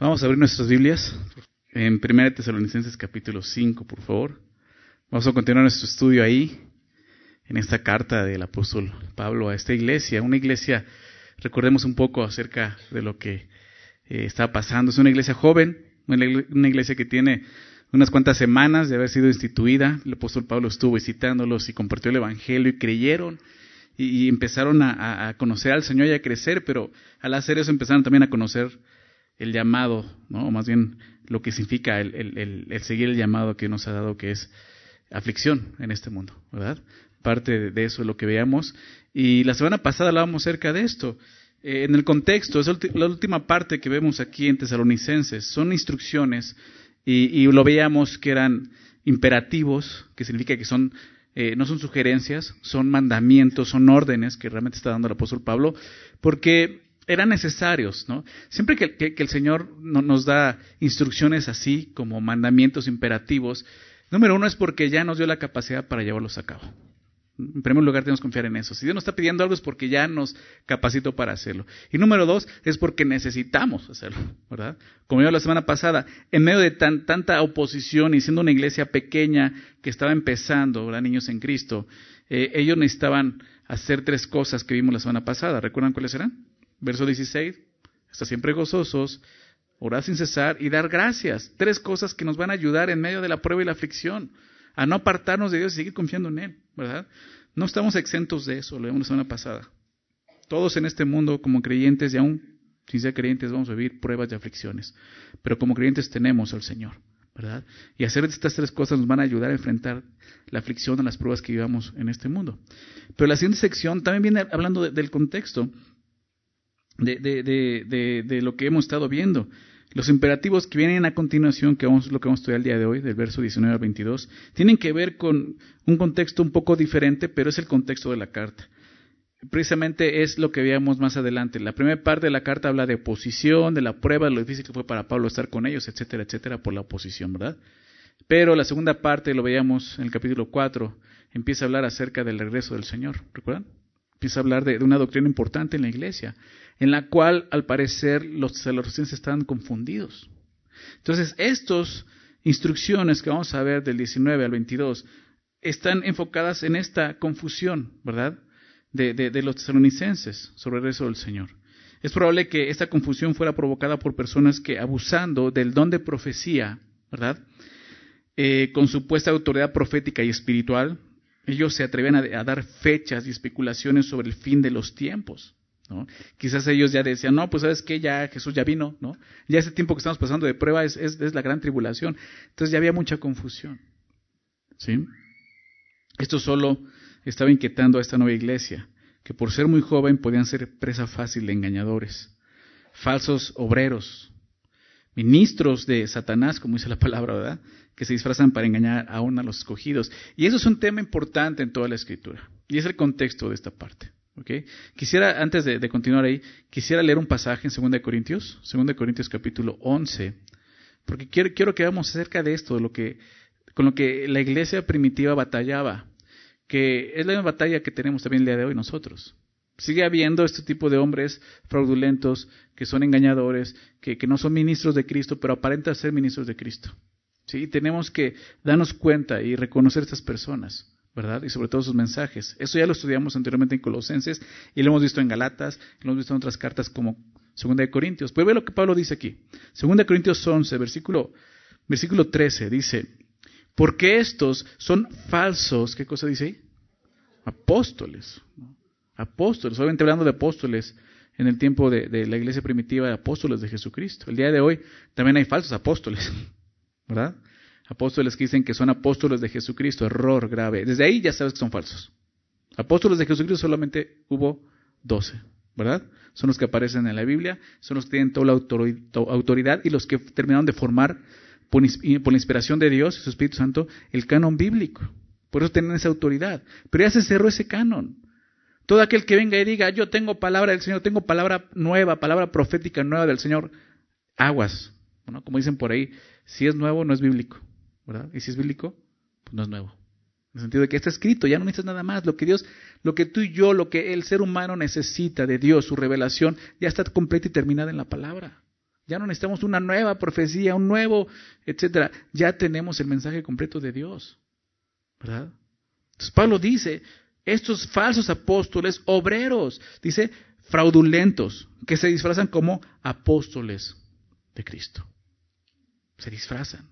Vamos a abrir nuestras Biblias en 1 Tesalonicenses capítulo 5, por favor. Vamos a continuar nuestro estudio ahí, en esta carta del apóstol Pablo a esta iglesia. Una iglesia, recordemos un poco acerca de lo que eh, está pasando. Es una iglesia joven, una iglesia que tiene unas cuantas semanas de haber sido instituida. El apóstol Pablo estuvo visitándolos y compartió el Evangelio y creyeron y, empezaron a, conocer al Señor y a crecer, pero al hacer eso empezaron también a conocer el llamado, ¿no? o más bien lo que significa el, seguir el llamado que nos ha dado, que es aflicción en este mundo, ¿verdad? Parte de eso es lo que veamos. Y la semana pasada hablábamos acerca de esto. Eh, en el contexto, es la última parte que vemos aquí en Tesalonicenses. Son instrucciones y, lo veíamos que eran imperativos, que significa que son eh, no son sugerencias, son mandamientos, son órdenes que realmente está dando el apóstol Pablo, porque eran necesarios, ¿no? Siempre que, el Señor nos da instrucciones así, como mandamientos imperativos, número uno es porque ya nos dio la capacidad para llevarlos a cabo. En primer lugar, tenemos que confiar en eso. Si Dios nos está pidiendo algo es porque ya nos capacitó para hacerlo. Y número dos, es porque necesitamos hacerlo, ¿verdad? Como yo la semana pasada, en medio de tanta oposición y siendo una iglesia pequeña que estaba empezando, ¿verdad? Niños en Cristo, eh, ellos necesitaban hacer tres cosas que vimos la semana pasada. ¿Recuerdan cuáles eran? Verso 16, está siempre gozosos, orar sin cesar y dar gracias. Tres cosas que nos van a ayudar en medio de la prueba y la aflicción, a no apartarnos de Dios y seguir confiando en Él, ¿verdad? No estamos exentos de eso, lo vimos la semana pasada. Todos en este mundo, como creyentes y aún sin ser creyentes, vamos a vivir pruebas y aflicciones. Pero como creyentes tenemos al Señor, ¿verdad? Y hacer estas tres cosas nos van a ayudar a enfrentar la aflicción a las pruebas que vivamos en este mundo. Pero la siguiente sección también viene hablando del contexto de, de, de, lo que hemos estado viendo. Los imperativos que vienen a continuación, que vamos, lo que vamos a estudiar el día de hoy, del verso 19 al 22, tienen que ver con un contexto un poco diferente, pero es el contexto de la carta. Precisamente es lo que veamos más adelante. La primera parte de la carta habla de oposición, de la prueba, de lo difícil que fue para Pablo estar con ellos, etcétera, etcétera, por la oposición, ¿verdad? Pero la segunda parte, lo veíamos en el capítulo 4, empieza a hablar acerca del regreso del Señor, ¿recuerdan? Empieza a hablar de una doctrina importante en la iglesia, en la cual al parecer los tesalonicenses estaban confundidos. Entonces, estas instrucciones que vamos a ver del 19 al 22 están enfocadas en esta confusión, ¿verdad? De, los tesalonicenses sobre el rezo del Señor. Es probable que esta confusión fuera provocada por personas que, abusando del don de profecía, ¿verdad? Eh, con supuesta autoridad profética y espiritual, ellos se atrevían a, dar fechas y especulaciones sobre el fin de los tiempos. Quizás ellos ya decían, no, pues sabes que ya Jesús ya vino, ¿no? Ya ese tiempo que estamos pasando de prueba es, la gran tribulación. Entonces ya había mucha confusión. ¿Sí? Esto solo estaba inquietando a esta nueva iglesia, que por ser muy joven podían ser presa fácil de engañadores, falsos obreros, ministros de Satanás, como dice la palabra, ¿verdad? Que se disfrazan para engañar aún a los escogidos. Y eso es un tema importante en toda la escritura. Y es el contexto de esta parte. Quisiera, antes de, continuar ahí, quisiera leer un pasaje en 2 Corintios, 2 Corintios capítulo 11, porque quiero, quiero que veamos acerca de esto, lo que, con lo que la iglesia primitiva batallaba, que es la misma batalla que tenemos también el día de hoy nosotros. Sigue habiendo este tipo de hombres fraudulentos, que son engañadores, que, que no son ministros de Cristo, pero aparentan ser ministros de Cristo. ¿Sí? Tenemos que darnos cuenta y reconocer a estas personas. ¿Verdad? Y sobre todo sus mensajes. Eso ya lo estudiamos anteriormente en Colosenses y lo hemos visto en Galatas, lo hemos visto en otras cartas como Segunda de Corintios. Pues ve lo que Pablo dice aquí. Segunda Corintios 11, versículo, versículo 13, dice, porque estos son falsos, ¿qué cosa dice ahí? Apóstoles. Apóstoles, obviamente hablando de apóstoles en el tiempo de, de la iglesia primitiva, de apóstoles de Jesucristo. El día de hoy también hay falsos apóstoles, ¿verdad? Apóstoles que dicen que son apóstoles de Jesucristo, error grave. Desde ahí ya sabes que son falsos. Apóstoles de Jesucristo solamente hubo doce, ¿verdad? Son los que aparecen en la Biblia, son los que tienen toda la autoridad y los que terminaron de formar por, la inspiración de Dios y su Espíritu Santo el canon bíblico. Por eso tienen esa autoridad. Pero ya se cerró ese canon. Todo aquel que venga y diga, yo tengo palabra del Señor, tengo palabra nueva, palabra profética nueva del Señor, aguas. Bueno, como dicen por ahí, si es nuevo, no es bíblico. Y si es bíblico, pues no es nuevo. En el sentido de que está escrito, ya no necesitas nada más. Lo que Dios, lo que tú y yo, lo que el ser humano necesita de Dios, su revelación, ya está completa y terminada en la palabra. Ya no necesitamos una nueva profecía, un nuevo, etcétera. Ya tenemos el mensaje completo de Dios. ¿Verdad? Entonces Pablo dice, estos falsos apóstoles, obreros, dice, fraudulentos, que se disfrazan como apóstoles de Cristo. Se disfrazan.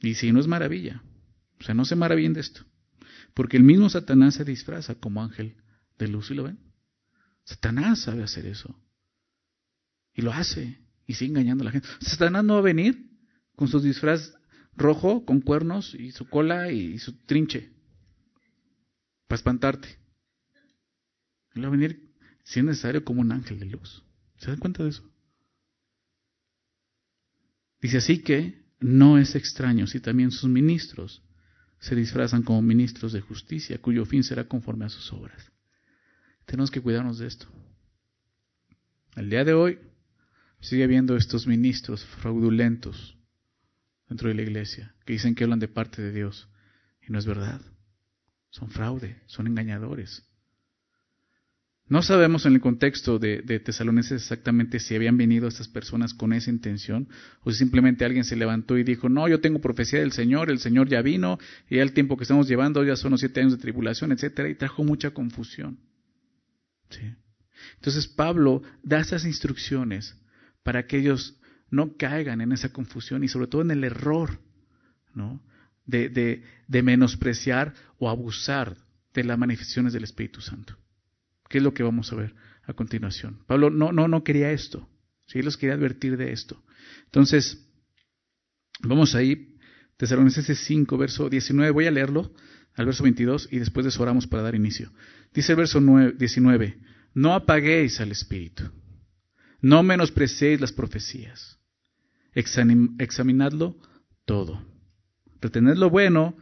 Y si no es maravilla, o sea, no se maravillen de esto, porque el mismo Satanás se disfraza como ángel de luz, ¿y lo ven? Satanás sabe hacer eso. Y lo hace, y sigue engañando a la gente. Satanás no va a venir con su disfraz rojo, con cuernos, y su cola y su trinche, para espantarte. Él va a venir, si es necesario, como un ángel de luz. ¿Se dan cuenta de eso? Dice así que no es extraño si también sus ministros se disfrazan como ministros de justicia, cuyo fin será conforme a sus obras. Tenemos que cuidarnos de esto. El día de hoy sigue habiendo estos ministros fraudulentos dentro de la iglesia que dicen que hablan de parte de Dios y no es verdad. Son fraude, son engañadores. No sabemos en el contexto de, de exactamente si habían venido estas personas con esa intención o si simplemente alguien se levantó y dijo, no, yo tengo profecía del Señor, el Señor ya vino y ya el tiempo que estamos llevando ya son los siete años de tribulación, etcétera, y trajo mucha confusión. Entonces Pablo da esas instrucciones para que ellos no caigan en esa confusión y sobre todo en el error ¿no? de, de menospreciar o abusar de las manifestaciones del Espíritu Santo. ¿Qué es lo que vamos a ver a continuación? Pablo no, no, no quería esto. Sí, los quería advertir de esto. Entonces, vamos ahí, Tesalonicenses 5, verso 19. Voy a leerlo al verso 22 y después de eso oramos para dar inicio. Dice el verso 19, no apaguéis al Espíritu, no menospreciéis las profecías, examinadlo todo, retened lo bueno,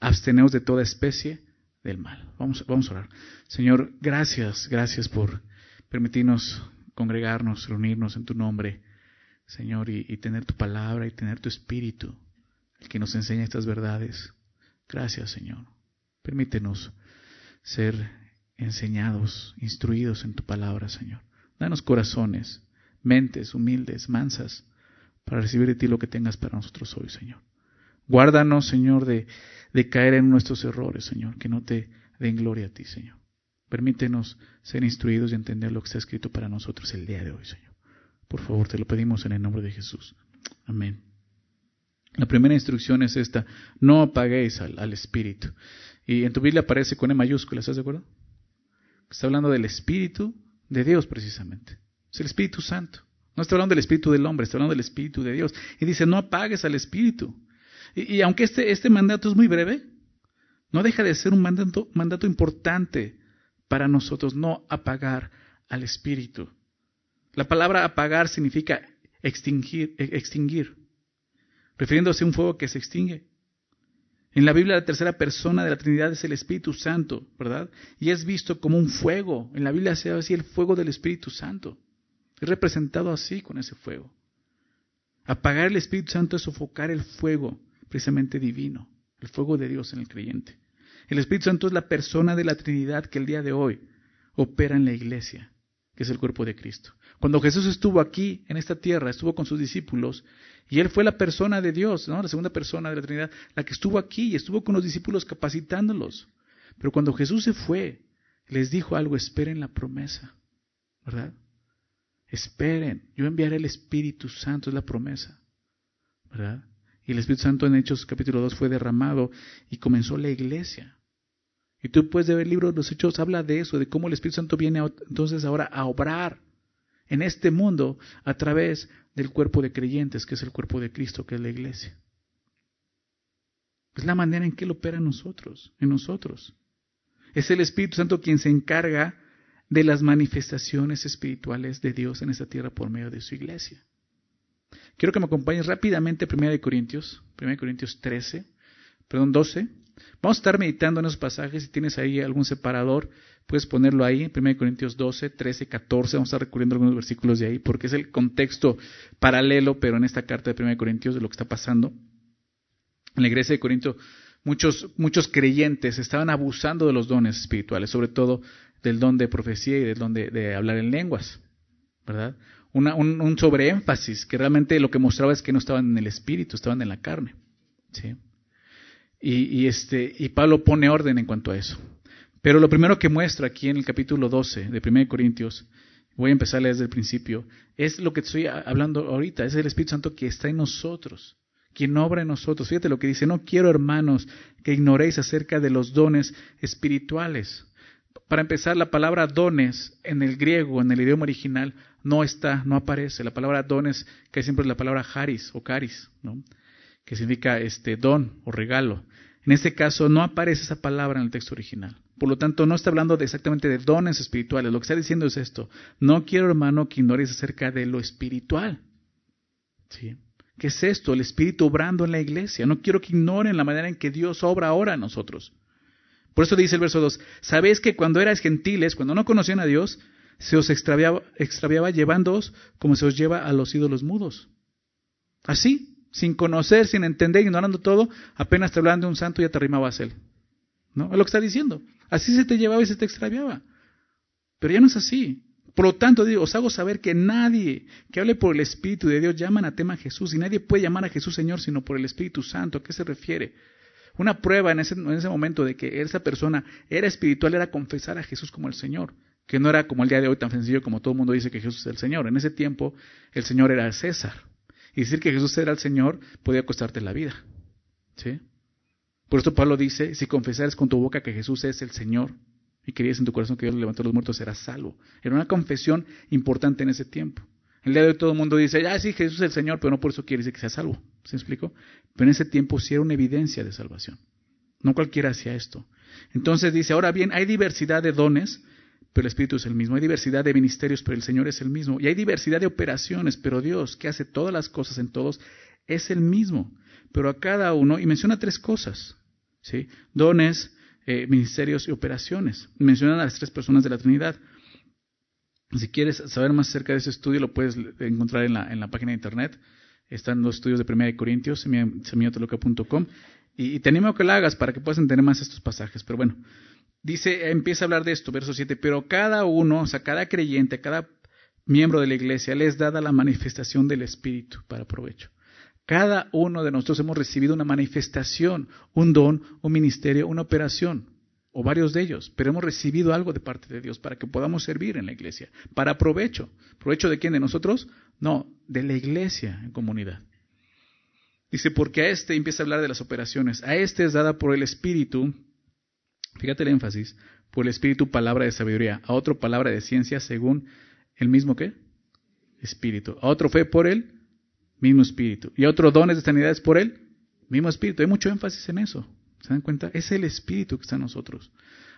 absteneos de toda especie del mal. Vamos, vamos a orar. Señor, gracias, gracias por permitirnos congregarnos, reunirnos en tu nombre, Señor, y, y, tener tu palabra y tener tu espíritu, el que nos enseña estas verdades. Gracias, Señor. Permítenos ser enseñados, instruidos en tu palabra, Señor. Danos corazones, mentes humildes, mansas, para recibir de ti lo que tengas para nosotros hoy, Señor. Guárdanos, Señor, de, caer en nuestros errores, Señor, que no te den gloria a ti, Señor. Permítenos ser instruidos y entender lo que está escrito para nosotros el día de hoy, Señor. Por favor, te lo pedimos en el nombre de Jesús. Amén. La primera instrucción es esta, no apaguéis al, al Espíritu. Y en tu Biblia aparece con E mayúscula, ¿estás de acuerdo? Está hablando del Espíritu de Dios precisamente. Es el Espíritu Santo. No está hablando del Espíritu del hombre, está hablando del Espíritu de Dios. Y dice, no apagues al Espíritu. Y, aunque este, este mandato es muy breve, no deja de ser un mandato, mandato importante para nosotros, no apagar al Espíritu. La palabra apagar significa extinguir, e, extinguir, refiriéndose a un fuego que se extingue. En la Biblia la tercera persona de la Trinidad es el Espíritu Santo, ¿verdad? Y es visto como un fuego. En la Biblia se llama así el fuego del Espíritu Santo. Es representado así con ese fuego. Apagar el Espíritu Santo es sofocar el fuego precisamente divino, el fuego de Dios en el creyente. El Espíritu Santo es la persona de la Trinidad que el día de hoy opera en la iglesia, que es el cuerpo de Cristo. Cuando Jesús estuvo aquí, en esta tierra, estuvo con sus discípulos, y Él fue la persona de Dios, ¿no? la segunda persona de la Trinidad, la que estuvo aquí y estuvo con los discípulos capacitándolos. Pero cuando Jesús se fue, les dijo algo, esperen la promesa, ¿verdad? Esperen, yo enviaré el Espíritu Santo, es la promesa, ¿verdad? Y el Espíritu Santo en Hechos capítulo 2 fue derramado y comenzó la iglesia. Y tú puedes ver el libro de los Hechos, habla de eso, de cómo el Espíritu Santo viene entonces ahora a obrar en este mundo a través del cuerpo de creyentes, que es el cuerpo de Cristo, que es la iglesia. Es la manera en que Él opera en nosotros, en nosotros. Es el Espíritu Santo quien se encarga de las manifestaciones espirituales de Dios en esta tierra por medio de su iglesia. Quiero que me acompañes rápidamente a 1 Corintios, 1 Corintios 13, perdón, 12. Vamos a estar meditando en esos pasajes. Si tienes ahí algún separador, puedes ponerlo ahí, 1 Corintios 12, 13, 14. Vamos a estar recurriendo algunos versículos de ahí, porque es el contexto paralelo, pero en esta carta de 1 Corintios, de lo que está pasando. En la iglesia de Corinto, muchos, muchos creyentes estaban abusando de los dones espirituales, sobre todo del don de profecía y del don de, de hablar en lenguas, ¿verdad? un, sobreénfasis, que realmente lo que mostraba es que no estaban en el espíritu, estaban en la carne. ¿sí? Y, este, y Pablo pone orden en cuanto a eso. Pero lo primero que muestra aquí en el capítulo 12 de 1 Corintios, voy a empezar desde el principio, es lo que estoy hablando ahorita, es el Espíritu Santo que está en nosotros, quien obra en nosotros. Fíjate lo que dice, no quiero hermanos que ignoréis acerca de los dones espirituales. Para empezar, la palabra dones en el griego, en el idioma original, no está, no aparece. La palabra dones, que siempre es la palabra haris o caris, ¿no? que significa este don o regalo. En este caso no aparece esa palabra en el texto original. Por lo tanto, no está hablando exactamente de dones espirituales. Lo que está diciendo es esto. No quiero, hermano, que ignores acerca de lo espiritual. ¿Sí? ¿Qué es esto? El Espíritu obrando en la iglesia. No quiero que ignoren la manera en que Dios obra ahora en nosotros. Por eso dice el verso 2, sabéis que cuando erais gentiles, cuando no conocían a Dios, se os extraviaba, extraviaba llevándoos como se os lleva a los ídolos mudos. Así, sin conocer, sin entender, ignorando todo, apenas te hablaban de un santo ya te arrimabas a él. ¿No? Es lo que está diciendo. Así se te llevaba y se te extraviaba. Pero ya no es así. Por lo tanto, digo, os hago saber que nadie que hable por el Espíritu de Dios llama a tema a Jesús y nadie puede llamar a Jesús Señor sino por el Espíritu Santo. ¿A qué se refiere? Una prueba en ese, en ese momento de que esa persona era espiritual era confesar a Jesús como el Señor, que no era como el día de hoy tan sencillo como todo el mundo dice que Jesús es el Señor. En ese tiempo el Señor era César. Y decir que Jesús era el Señor podía costarte la vida. ¿Sí? Por esto Pablo dice, si confesares con tu boca que Jesús es el Señor y creías en tu corazón que Dios levantó a los muertos, serás salvo. Era una confesión importante en ese tiempo. El día de hoy todo el mundo dice, ah, sí, Jesús es el Señor, pero no por eso quiere decir que sea salvo. ¿Se explico? Pero en ese tiempo sí era una evidencia de salvación. No cualquiera hacía esto. Entonces dice, ahora bien, hay diversidad de dones, pero el Espíritu es el mismo. Hay diversidad de ministerios, pero el Señor es el mismo. Y hay diversidad de operaciones, pero Dios, que hace todas las cosas en todos, es el mismo. Pero a cada uno, y menciona tres cosas, ¿sí? Dones, eh, ministerios y operaciones. Menciona a las tres personas de la Trinidad. Si quieres saber más acerca de ese estudio, lo puedes encontrar en la, en la página de internet. Están los estudios de 1 Corintios, semiotoloca.com. Y, y te animo a que lo hagas para que puedas entender más estos pasajes. Pero bueno, dice, empieza a hablar de esto, verso 7. Pero cada uno, o sea, cada creyente, cada miembro de la iglesia, les dada la manifestación del Espíritu para provecho. Cada uno de nosotros hemos recibido una manifestación, un don, un ministerio, una operación o varios de ellos, pero hemos recibido algo de parte de Dios para que podamos servir en la iglesia, para provecho. ¿Provecho de quién? ¿De nosotros? No, de la iglesia en comunidad. Dice, porque a este empieza a hablar de las operaciones, a este es dada por el Espíritu, fíjate el énfasis, por el Espíritu palabra de sabiduría, a otro palabra de ciencia según el mismo qué? Espíritu, a otro fe por el mismo Espíritu, y a otro dones de sanidades por el mismo Espíritu. Hay mucho énfasis en eso. ¿Se dan cuenta? Es el Espíritu que está en nosotros.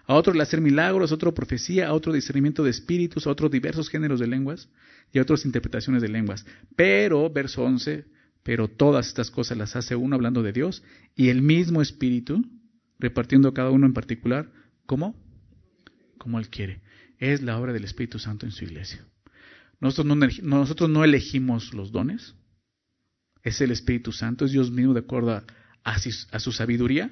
A otro el hacer milagros, a otro profecía, a otro discernimiento de espíritus, a otros diversos géneros de lenguas y a otras interpretaciones de lenguas. Pero, verso 11, pero todas estas cosas las hace uno hablando de Dios y el mismo Espíritu repartiendo a cada uno en particular, ¿cómo? Como Él quiere. Es la obra del Espíritu Santo en su iglesia. Nosotros no, nosotros no elegimos los dones, es el Espíritu Santo, es Dios mismo de acuerdo a su sabiduría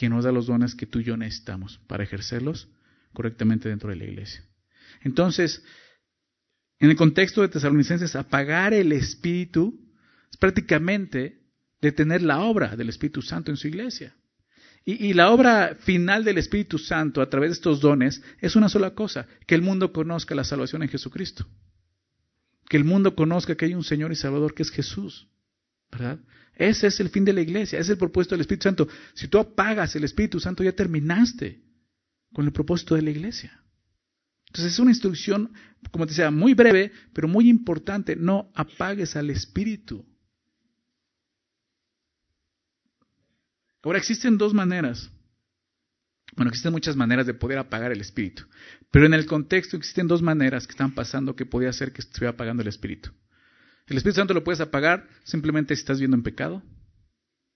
que nos da los dones que tú y yo necesitamos para ejercerlos correctamente dentro de la iglesia. Entonces, en el contexto de Tesalonicenses, apagar el Espíritu es prácticamente detener la obra del Espíritu Santo en su iglesia. Y, y, la obra final del Espíritu Santo a través de estos dones es una sola cosa, que el mundo conozca la salvación en Jesucristo. Que el mundo conozca que hay un Señor y Salvador que es Jesús. ¿Verdad? Ese es el fin de la iglesia, ese es el propósito del Espíritu Santo. Si tú apagas el Espíritu Santo, ya terminaste con el propósito de la iglesia. Entonces es una instrucción, como te decía, muy breve, pero muy importante. No apagues al Espíritu. Ahora existen dos maneras. Bueno, existen muchas maneras de poder apagar el Espíritu. Pero en el contexto existen dos maneras que están pasando que podía hacer que estuviera apagando el Espíritu. El Espíritu Santo lo puedes apagar simplemente si estás viendo en pecado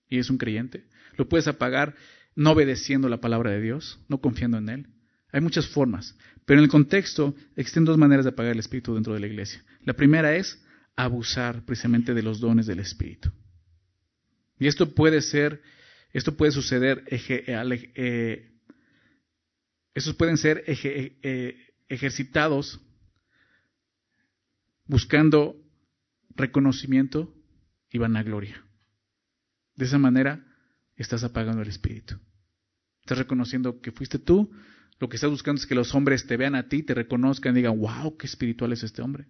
y es un creyente. Lo puedes apagar no obedeciendo la palabra de Dios, no confiando en Él. Hay muchas formas, pero en el contexto existen dos maneras de apagar el Espíritu dentro de la iglesia. La primera es abusar precisamente de los dones del Espíritu. Y esto puede ser, esto puede suceder, eh, estos pueden ser eh, ejercitados buscando reconocimiento y vanagloria. De esa manera estás apagando el espíritu. Estás reconociendo que fuiste tú, lo que estás buscando es que los hombres te vean a ti, te reconozcan y digan, wow, qué espiritual es este hombre.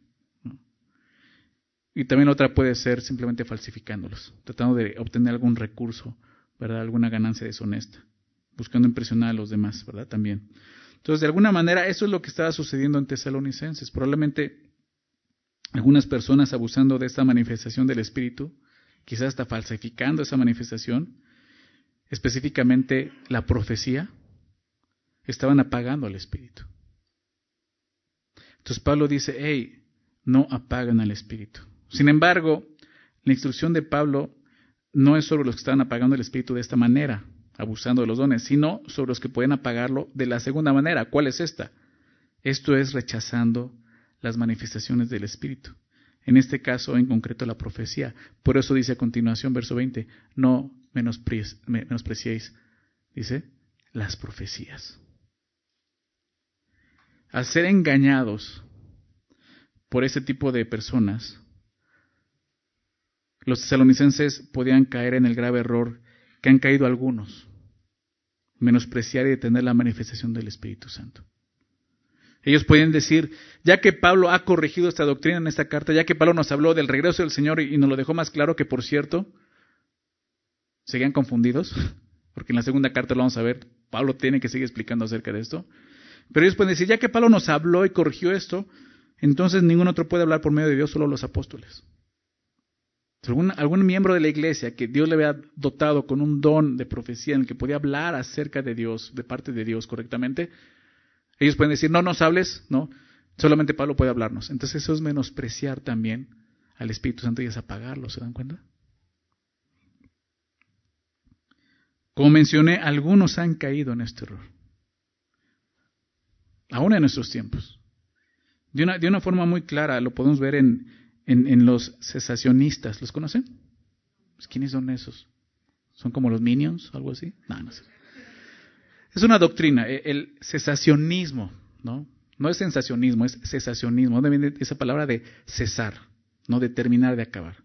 Y también otra puede ser simplemente falsificándolos, tratando de obtener algún recurso, ¿verdad? Alguna ganancia deshonesta, buscando impresionar a los demás, ¿verdad? También. Entonces, de alguna manera, eso es lo que estaba sucediendo en Tesalonicenses. Probablemente algunas personas abusando de esta manifestación del Espíritu, quizás hasta falsificando esa manifestación, específicamente la profecía, estaban apagando al Espíritu. Entonces Pablo dice, hey, no apagan al Espíritu. Sin embargo, la instrucción de Pablo no es sobre los que estaban apagando el Espíritu de esta manera, abusando de los dones, sino sobre los que pueden apagarlo de la segunda manera. ¿Cuál es esta? Esto es rechazando las manifestaciones del Espíritu. En este caso, en concreto, la profecía. Por eso dice a continuación, verso 20, no menospreciéis, dice, las profecías. Al ser engañados por ese tipo de personas, los tesalonicenses podían caer en el grave error que han caído algunos, menospreciar y detener la manifestación del Espíritu Santo. Ellos pueden decir, ya que Pablo ha corregido esta doctrina en esta carta, ya que Pablo nos habló del regreso del Señor y nos lo dejó más claro que, por cierto, seguían confundidos, porque en la segunda carta lo vamos a ver, Pablo tiene que seguir explicando acerca de esto. Pero ellos pueden decir, ya que Pablo nos habló y corrigió esto, entonces ningún otro puede hablar por medio de Dios, solo los apóstoles. Algún, algún, miembro de la iglesia que Dios le había dotado con un don de profecía en el que podía hablar acerca de Dios, de parte de Dios correctamente, ellos pueden decir, no nos hables, no, solamente Pablo puede hablarnos. Entonces eso es menospreciar también al Espíritu Santo y es apagarlo, ¿se dan cuenta? Como mencioné, algunos han caído en este error. Aún en nuestros tiempos. De una, de una forma muy clara, lo podemos ver en, en, los cesacionistas. ¿Los conocen? Pues, ¿Quiénes son esos? ¿Son como los minions o algo así? No, no sé. Es una doctrina, e, el cesacionismo, ¿no? No es sensacionismo, es cesacionismo. ¿Dónde viene esa palabra de cesar, no de terminar, de acabar?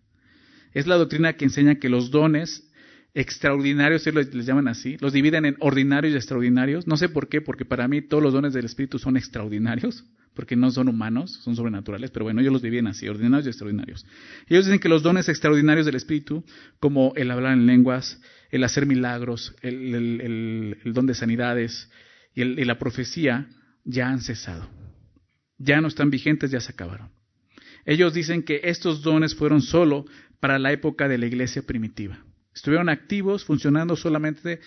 Es la doctrina que enseña que los dones extraordinarios, les, les llaman así, los dividen en ordinarios y extraordinarios. No sé por qué, porque para mí todos los dones del Espíritu son extraordinarios, porque no son humanos, son sobrenaturales, pero bueno, ellos los dividen así, ordinarios y extraordinarios. Ellos dicen que los dones extraordinarios del Espíritu, como el hablar en lenguas, el hacer milagros, el, don de sanidades y, y la profecía ya han cesado. Ya no están vigentes, ya se acabaron. Ellos dicen que estos dones fueron solo para la época de la iglesia primitiva. Estuvieron activos, funcionando solamente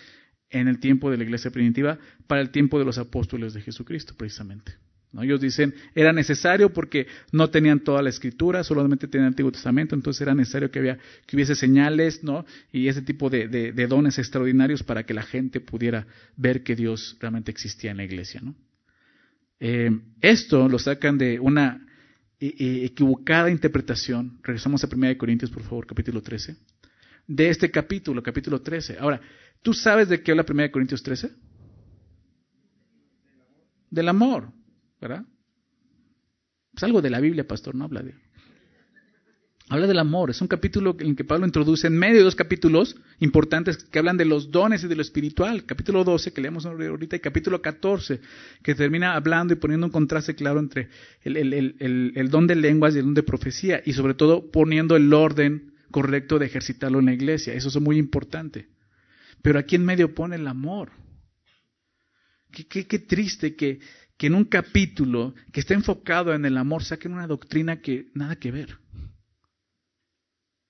en el tiempo de la iglesia primitiva, para el tiempo de los apóstoles de Jesucristo, precisamente. Ellos dicen, era necesario porque no tenían toda la escritura, solamente tenían el Antiguo Testamento, entonces era necesario que, había, que hubiese señales ¿no? y ese tipo de, dones extraordinarios para que la gente pudiera ver que Dios realmente existía en la iglesia. ¿no? Eh, esto lo sacan de una e, e, equivocada interpretación. Regresamos a 1 Corintios, por favor, capítulo 13. De este capítulo, capítulo 13. Ahora, ¿tú sabes de qué habla 1 Corintios 13? Del amor. ¿Verdad? Es algo de la Biblia, pastor, no habla de... Habla del amor, es un capítulo en que Pablo introduce en medio de dos capítulos importantes que hablan de los dones y de lo espiritual. Capítulo 12, que leemos ahorita, y capítulo 14, que termina hablando y poniendo un contraste claro entre el, don de lenguas y el don de profecía, y sobre todo poniendo el orden correcto de ejercitarlo en la iglesia. Eso es muy importante. Pero aquí en medio pone el amor. Qué, qué triste que, que en un capítulo que está enfocado en el amor saquen una doctrina que nada que ver.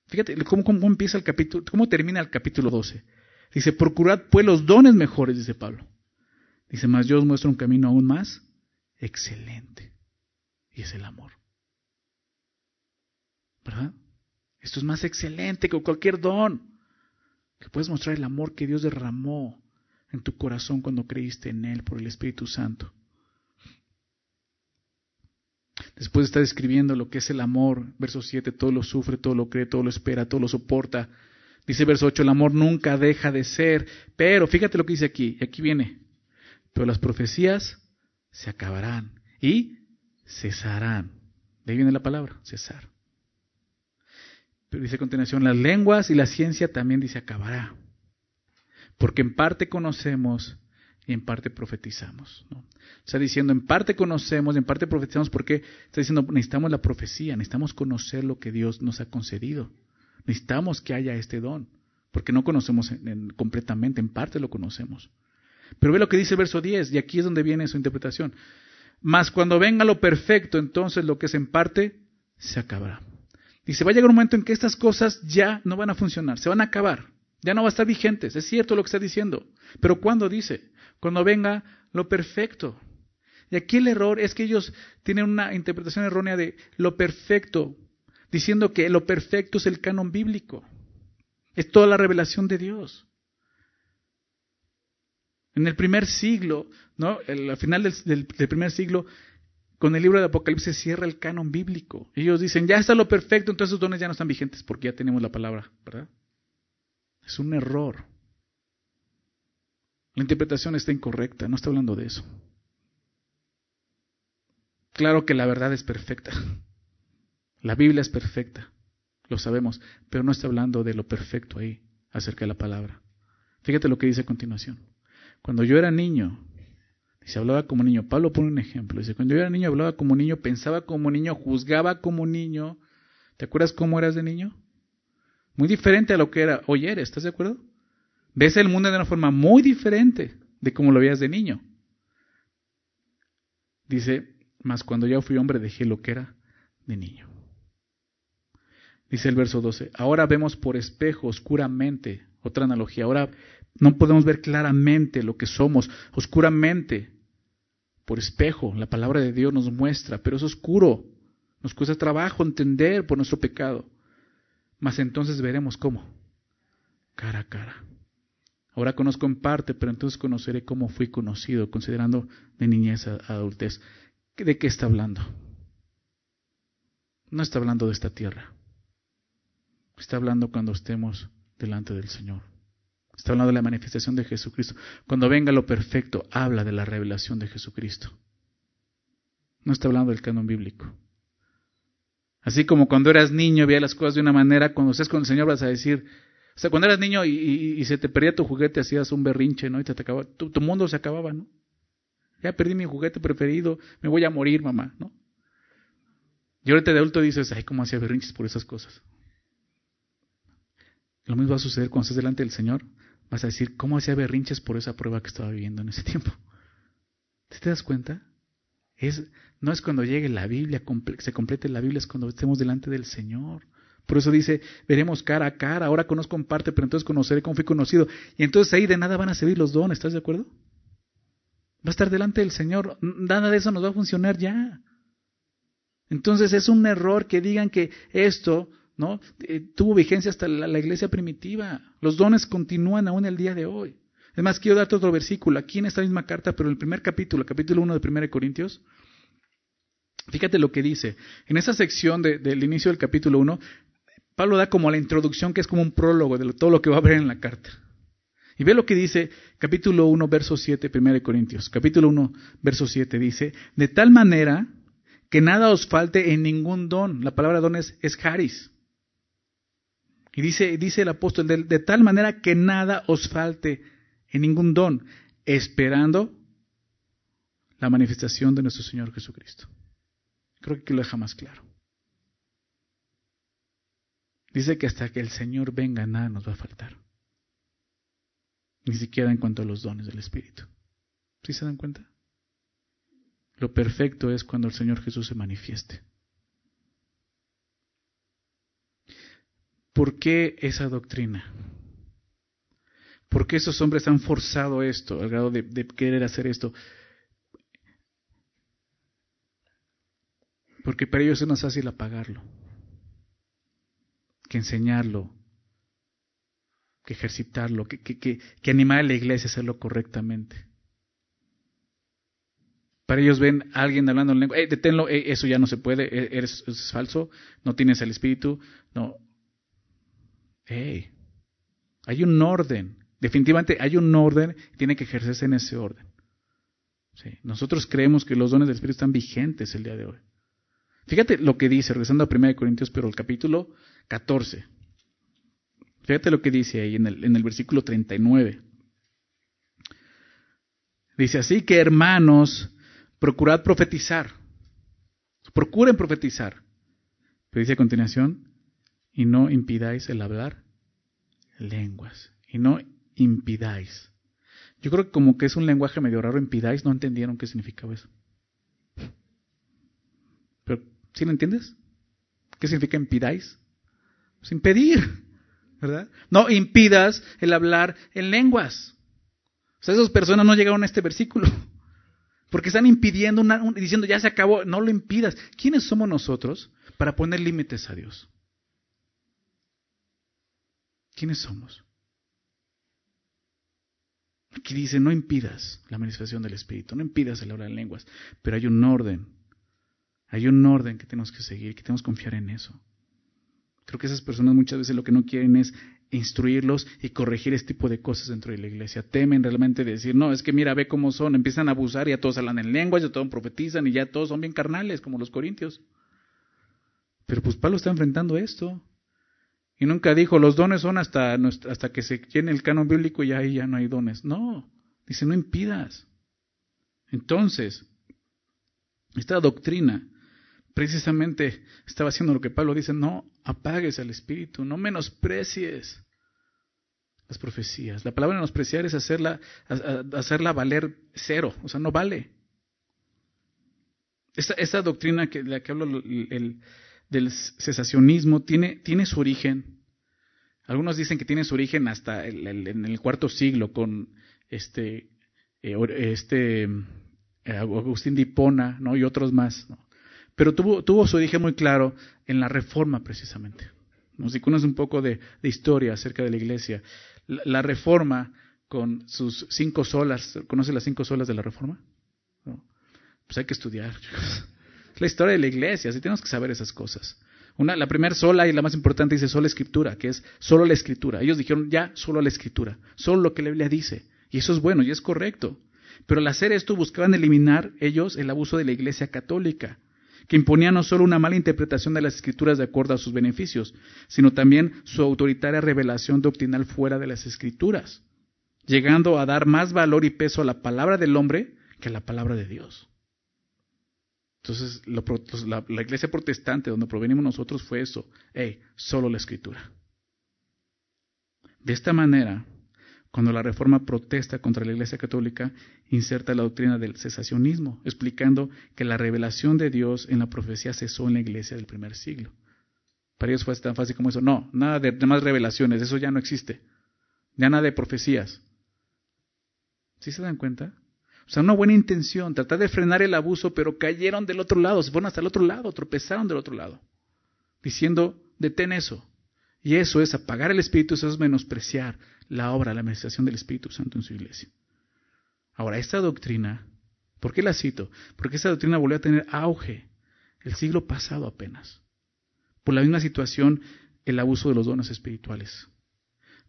Fíjate cómo, cómo empieza el capítulo, cómo termina el capítulo 12. Dice, procurad pues los dones mejores, dice Pablo. Dice, más yo os muestro un camino aún más excelente. Y es el amor. ¿Verdad? Esto es más excelente que cualquier don. Que puedes mostrar el amor que Dios derramó en tu corazón cuando creíste en Él por el Espíritu Santo. Después está describiendo lo que es el amor. Verso 7, todo lo sufre, todo lo cree, todo lo espera, todo lo soporta. Dice verso 8, el amor nunca deja de ser. Pero, fíjate lo que dice aquí, y aquí viene. Pero las profecías se acabarán y cesarán. De ahí viene la palabra, cesar. Pero dice a continuación, las lenguas y la ciencia también dice acabará. Porque en parte conocemos y en parte profetizamos. Está diciendo, en parte conocemos en parte profetizamos porque está diciendo, necesitamos la profecía, necesitamos conocer lo que Dios nos ha concedido. Necesitamos que haya este don, porque no conocemos completamente, en parte lo conocemos. Pero ve lo que dice el verso 10, y aquí es donde viene su interpretación. Mas cuando venga lo perfecto, entonces lo que es en parte se acabará. Dice, va a llegar un momento en que estas cosas ya no van a funcionar, se van a acabar, ya no va a estar vigentes. Es cierto lo que está diciendo. Pero ¿cuándo dice? Cuando venga lo perfecto. Y aquí el error es que ellos tienen una interpretación errónea de lo perfecto, diciendo que lo perfecto es el canon bíblico. Es toda la revelación de Dios. En el primer siglo, ¿no? al final del, primer siglo, con el libro de Apocalipsis cierra el canon bíblico. Ellos dicen, ya está lo perfecto, entonces los dones ya no están vigentes porque ya tenemos la palabra, ¿verdad? Es un error. La interpretación está incorrecta, no está hablando de eso. Claro que la verdad es perfecta. La Biblia es perfecta, lo sabemos, pero no está hablando de lo perfecto ahí, acerca de la palabra. Fíjate lo que dice a continuación. Cuando yo era niño, se hablaba como niño, Pablo pone un ejemplo, dice, cuando yo era niño hablaba como niño, pensaba como niño, juzgaba como niño. ¿Te acuerdas cómo eras de niño? Muy diferente a lo que era hoy eres, ¿estás de acuerdo? Ves el mundo de una forma muy diferente de como lo veías de niño. Dice, mas cuando ya fui hombre dejé lo que era de niño. Dice el verso 12, ahora vemos por espejo oscuramente, otra analogía, ahora no podemos ver claramente lo que somos, oscuramente, por espejo, la palabra de Dios nos muestra, pero es oscuro, nos cuesta trabajo entender por nuestro pecado, mas entonces veremos cómo, cara a cara. Ahora conozco en parte, pero entonces conoceré cómo fui conocido, considerando de niñez a adultez. ¿De qué está hablando? No está hablando de esta tierra. Está hablando cuando estemos delante del Señor. Está hablando de la manifestación de Jesucristo. Cuando venga lo perfecto, habla de la revelación de Jesucristo. No está hablando del canon bíblico. Así como cuando eras niño veías las cosas de una manera, cuando estés con el Señor vas a decir, o sea, cuando eras niño y, se te perdía tu juguete, hacías un berrinche, ¿no? Y te acababa, tu, mundo se acababa, ¿no? Ya perdí mi juguete preferido, me voy a morir, mamá, ¿no? Y ahorita de adulto dices, ay, ¿cómo hacía berrinches por esas cosas? Lo mismo va a suceder cuando estés delante del Señor. Vas a decir, ¿cómo hacía berrinches por esa prueba que estaba viviendo en ese tiempo? ¿Te das cuenta? No es cuando llegue la Biblia, se complete la Biblia, es cuando estemos delante del Señor. Por eso dice, veremos cara a cara, ahora conozco en parte, pero entonces conoceré cómo fui conocido. Y entonces ahí de nada van a servir los dones, ¿estás de acuerdo? Va a estar delante del Señor, nada de eso nos va a funcionar ya. Entonces es un error que digan que esto ¿no? Eh, tuvo vigencia hasta la, iglesia primitiva. Los dones continúan aún el día de hoy. Además, quiero darte otro versículo, aquí en esta misma carta, pero en el primer capítulo, capítulo 1 de 1 Corintios, fíjate lo que dice. En esa sección del inicio del capítulo 1, Pablo da como la introducción que es como un prólogo de todo lo que va a haber en la carta. Y ve lo que dice capítulo 1, verso 7, 1 Corintios. Capítulo 1, verso 7 dice, de tal manera que nada os falte en ningún don. La palabra don es, es haris. Y dice, dice el apóstol, de, de tal manera que nada os falte en ningún don, esperando la manifestación de nuestro Señor Jesucristo. Creo que lo deja más claro. Dice que hasta que el Señor venga nada nos va a faltar. Ni siquiera en cuanto a los dones del Espíritu. ¿Sí se dan cuenta? Lo perfecto es cuando el Señor Jesús se manifieste. ¿Por qué esa doctrina? ¿Por qué esos hombres han forzado esto, al grado de, de querer hacer esto? Porque para ellos es más fácil apagarlo que enseñarlo, que ejercitarlo, que, que, animar a la iglesia a hacerlo correctamente. Para ellos ven a alguien hablando en lengua, deténlo, eso ya no se puede, e, eres, es falso, no tienes el espíritu, no. Hey, hay un orden, definitivamente hay un orden, tiene que ejercerse en ese orden. Nosotros creemos que los dones del espíritu están vigentes el día de hoy. Fíjate lo que dice, regresando a 1 Corintios, pero el capítulo 14. Fíjate lo que dice ahí en el, en el versículo 39. Dice así que hermanos, procurad profetizar. Procuren profetizar. Pero dice a continuación, y no impidáis el hablar lenguas. Y no impidáis. Yo creo que como que es un lenguaje medio raro, impidáis, no entendieron qué significaba eso. Pero, ¿sí lo entiendes? ¿Qué significa impidáis? Pues impedir, ¿verdad? No impidas el hablar en lenguas. O sea, esas personas no llegaron a este versículo. Porque están impidiendo, diciendo, ya se acabó, no lo impidas. ¿Quiénes somos nosotros para poner límites a Dios? ¿Quiénes somos? Aquí dice, no impidas la manifestación del Espíritu, no impidas el hablar en lenguas, pero hay un orden, hay un orden que tenemos que seguir, que tenemos que confiar en eso. Creo que esas personas muchas veces lo que no quieren es instruirlos y corregir este tipo de cosas dentro de la iglesia. Temen realmente decir, no, es que mira, ve cómo son, empiezan a abusar y ya todos hablan en lenguas, ya todos profetizan y ya todos son bien carnales, como los corintios. Pero pues Pablo está enfrentando esto. Y nunca dijo, los dones son hasta, hasta que se llene el canon bíblico y ahí ya no hay dones. No, dice, no impidas. Entonces, esta doctrina precisamente estaba haciendo lo que Pablo dice, no apagues al Espíritu, no menosprecies las profecías. La palabra menospreciar es hacerla, hacerla valer cero, o sea, no vale. Esta, doctrina que, de la que hablo el, del cesacionismo tiene, tiene su origen. Algunos dicen que tiene su origen hasta en el cuarto siglo con este, eh, este eh, Agustín de Hipona ¿no? y otros más. Pero tuvo, tuvo su origen muy claro en la reforma precisamente. ¿no? Si conoces un poco de, historia acerca de la iglesia, la, reforma con sus cinco solas, ¿conoce las cinco solas de la reforma? Pues hay que estudiar. Es la historia de la iglesia, así tenemos que saber esas cosas. Una, la primera sola y la más importante dice sola escritura, que es solo la escritura. Ellos dijeron ya solo la escritura, solo lo que la Biblia dice. Y eso es bueno y es correcto. Pero al hacer esto buscaban eliminar ellos el abuso de la iglesia católica, que imponía no solo una mala interpretación de las escrituras de acuerdo a sus beneficios, sino también su autoritaria revelación doctrinal fuera de las escrituras, llegando a dar más valor y peso a la palabra del hombre que a la palabra de Dios. Entonces, la, iglesia protestante donde provenimos nosotros fue eso, hey, solo la escritura. De esta manera, cuando la reforma protesta contra la iglesia católica, inserta la doctrina del cesacionismo, explicando que la revelación de Dios en la profecía cesó en la iglesia del primer siglo. Para ellos fue tan fácil como eso. No, nada de, más revelaciones, eso ya no existe. Ya nada de profecías. ¿Sí se dan cuenta? O sea, una buena intención, tratar de frenar el abuso, pero cayeron del otro lado, se fueron hasta el otro lado, tropezaron del otro lado, diciendo, detén eso. Y eso es apagar el Espíritu, eso es menospreciar la obra, la administración del Espíritu Santo en su iglesia. Ahora, esta doctrina, ¿por qué la cito? Porque esta doctrina volvió a tener auge el siglo pasado apenas, por la misma situación, el abuso de los dones espirituales.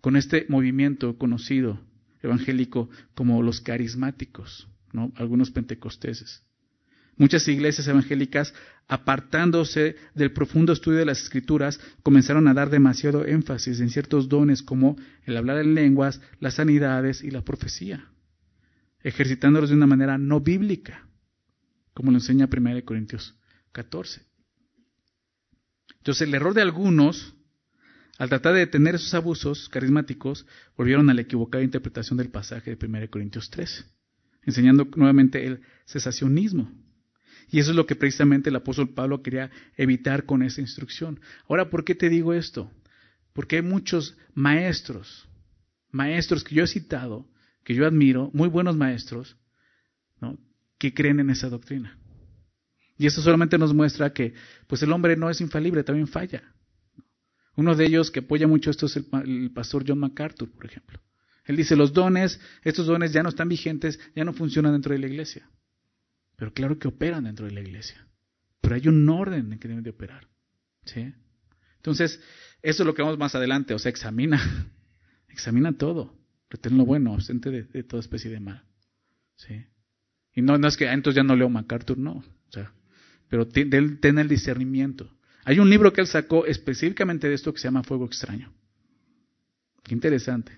Con este movimiento conocido evangélico como los carismáticos, ¿no? algunos pentecosteses. Muchas iglesias evangélicas, apartándose del profundo estudio de las escrituras, comenzaron a dar demasiado énfasis en ciertos dones como el hablar en lenguas, las sanidades y la profecía, ejercitándolos de una manera no bíblica, como lo enseña 1 Corintios 14. Entonces el error de algunos al tratar de detener esos abusos carismáticos, volvieron a la equivocada interpretación del pasaje de 1 Corintios 3, enseñando nuevamente el cesacionismo. Y eso es lo que precisamente el apóstol Pablo quería evitar con esa instrucción. Ahora, ¿por qué te digo esto? Porque hay muchos maestros, maestros que yo he citado, que yo admiro, muy buenos maestros, que creen en esa doctrina. Y eso solamente nos muestra que pues el hombre no es infalible, también falla. Uno de ellos que apoya mucho esto es el, pastor John MacArthur, por ejemplo. Él dice, los dones, estos dones ya no están vigentes, ya no funcionan dentro de la iglesia. Pero claro que operan dentro de la iglesia. Pero hay un orden en que deben de operar. ¿sí? Entonces, eso es lo que vamos más adelante. O sea, examina. examina todo. Retén lo bueno, ausente de, toda especie de mal. ¿sí? Y no, no es que ah, entonces ya no leo MacArthur, no. O sea, pero ten, ten el discernimiento. Hay un libro que él sacó específicamente de esto que se llama Fuego Extraño. Qué interesante.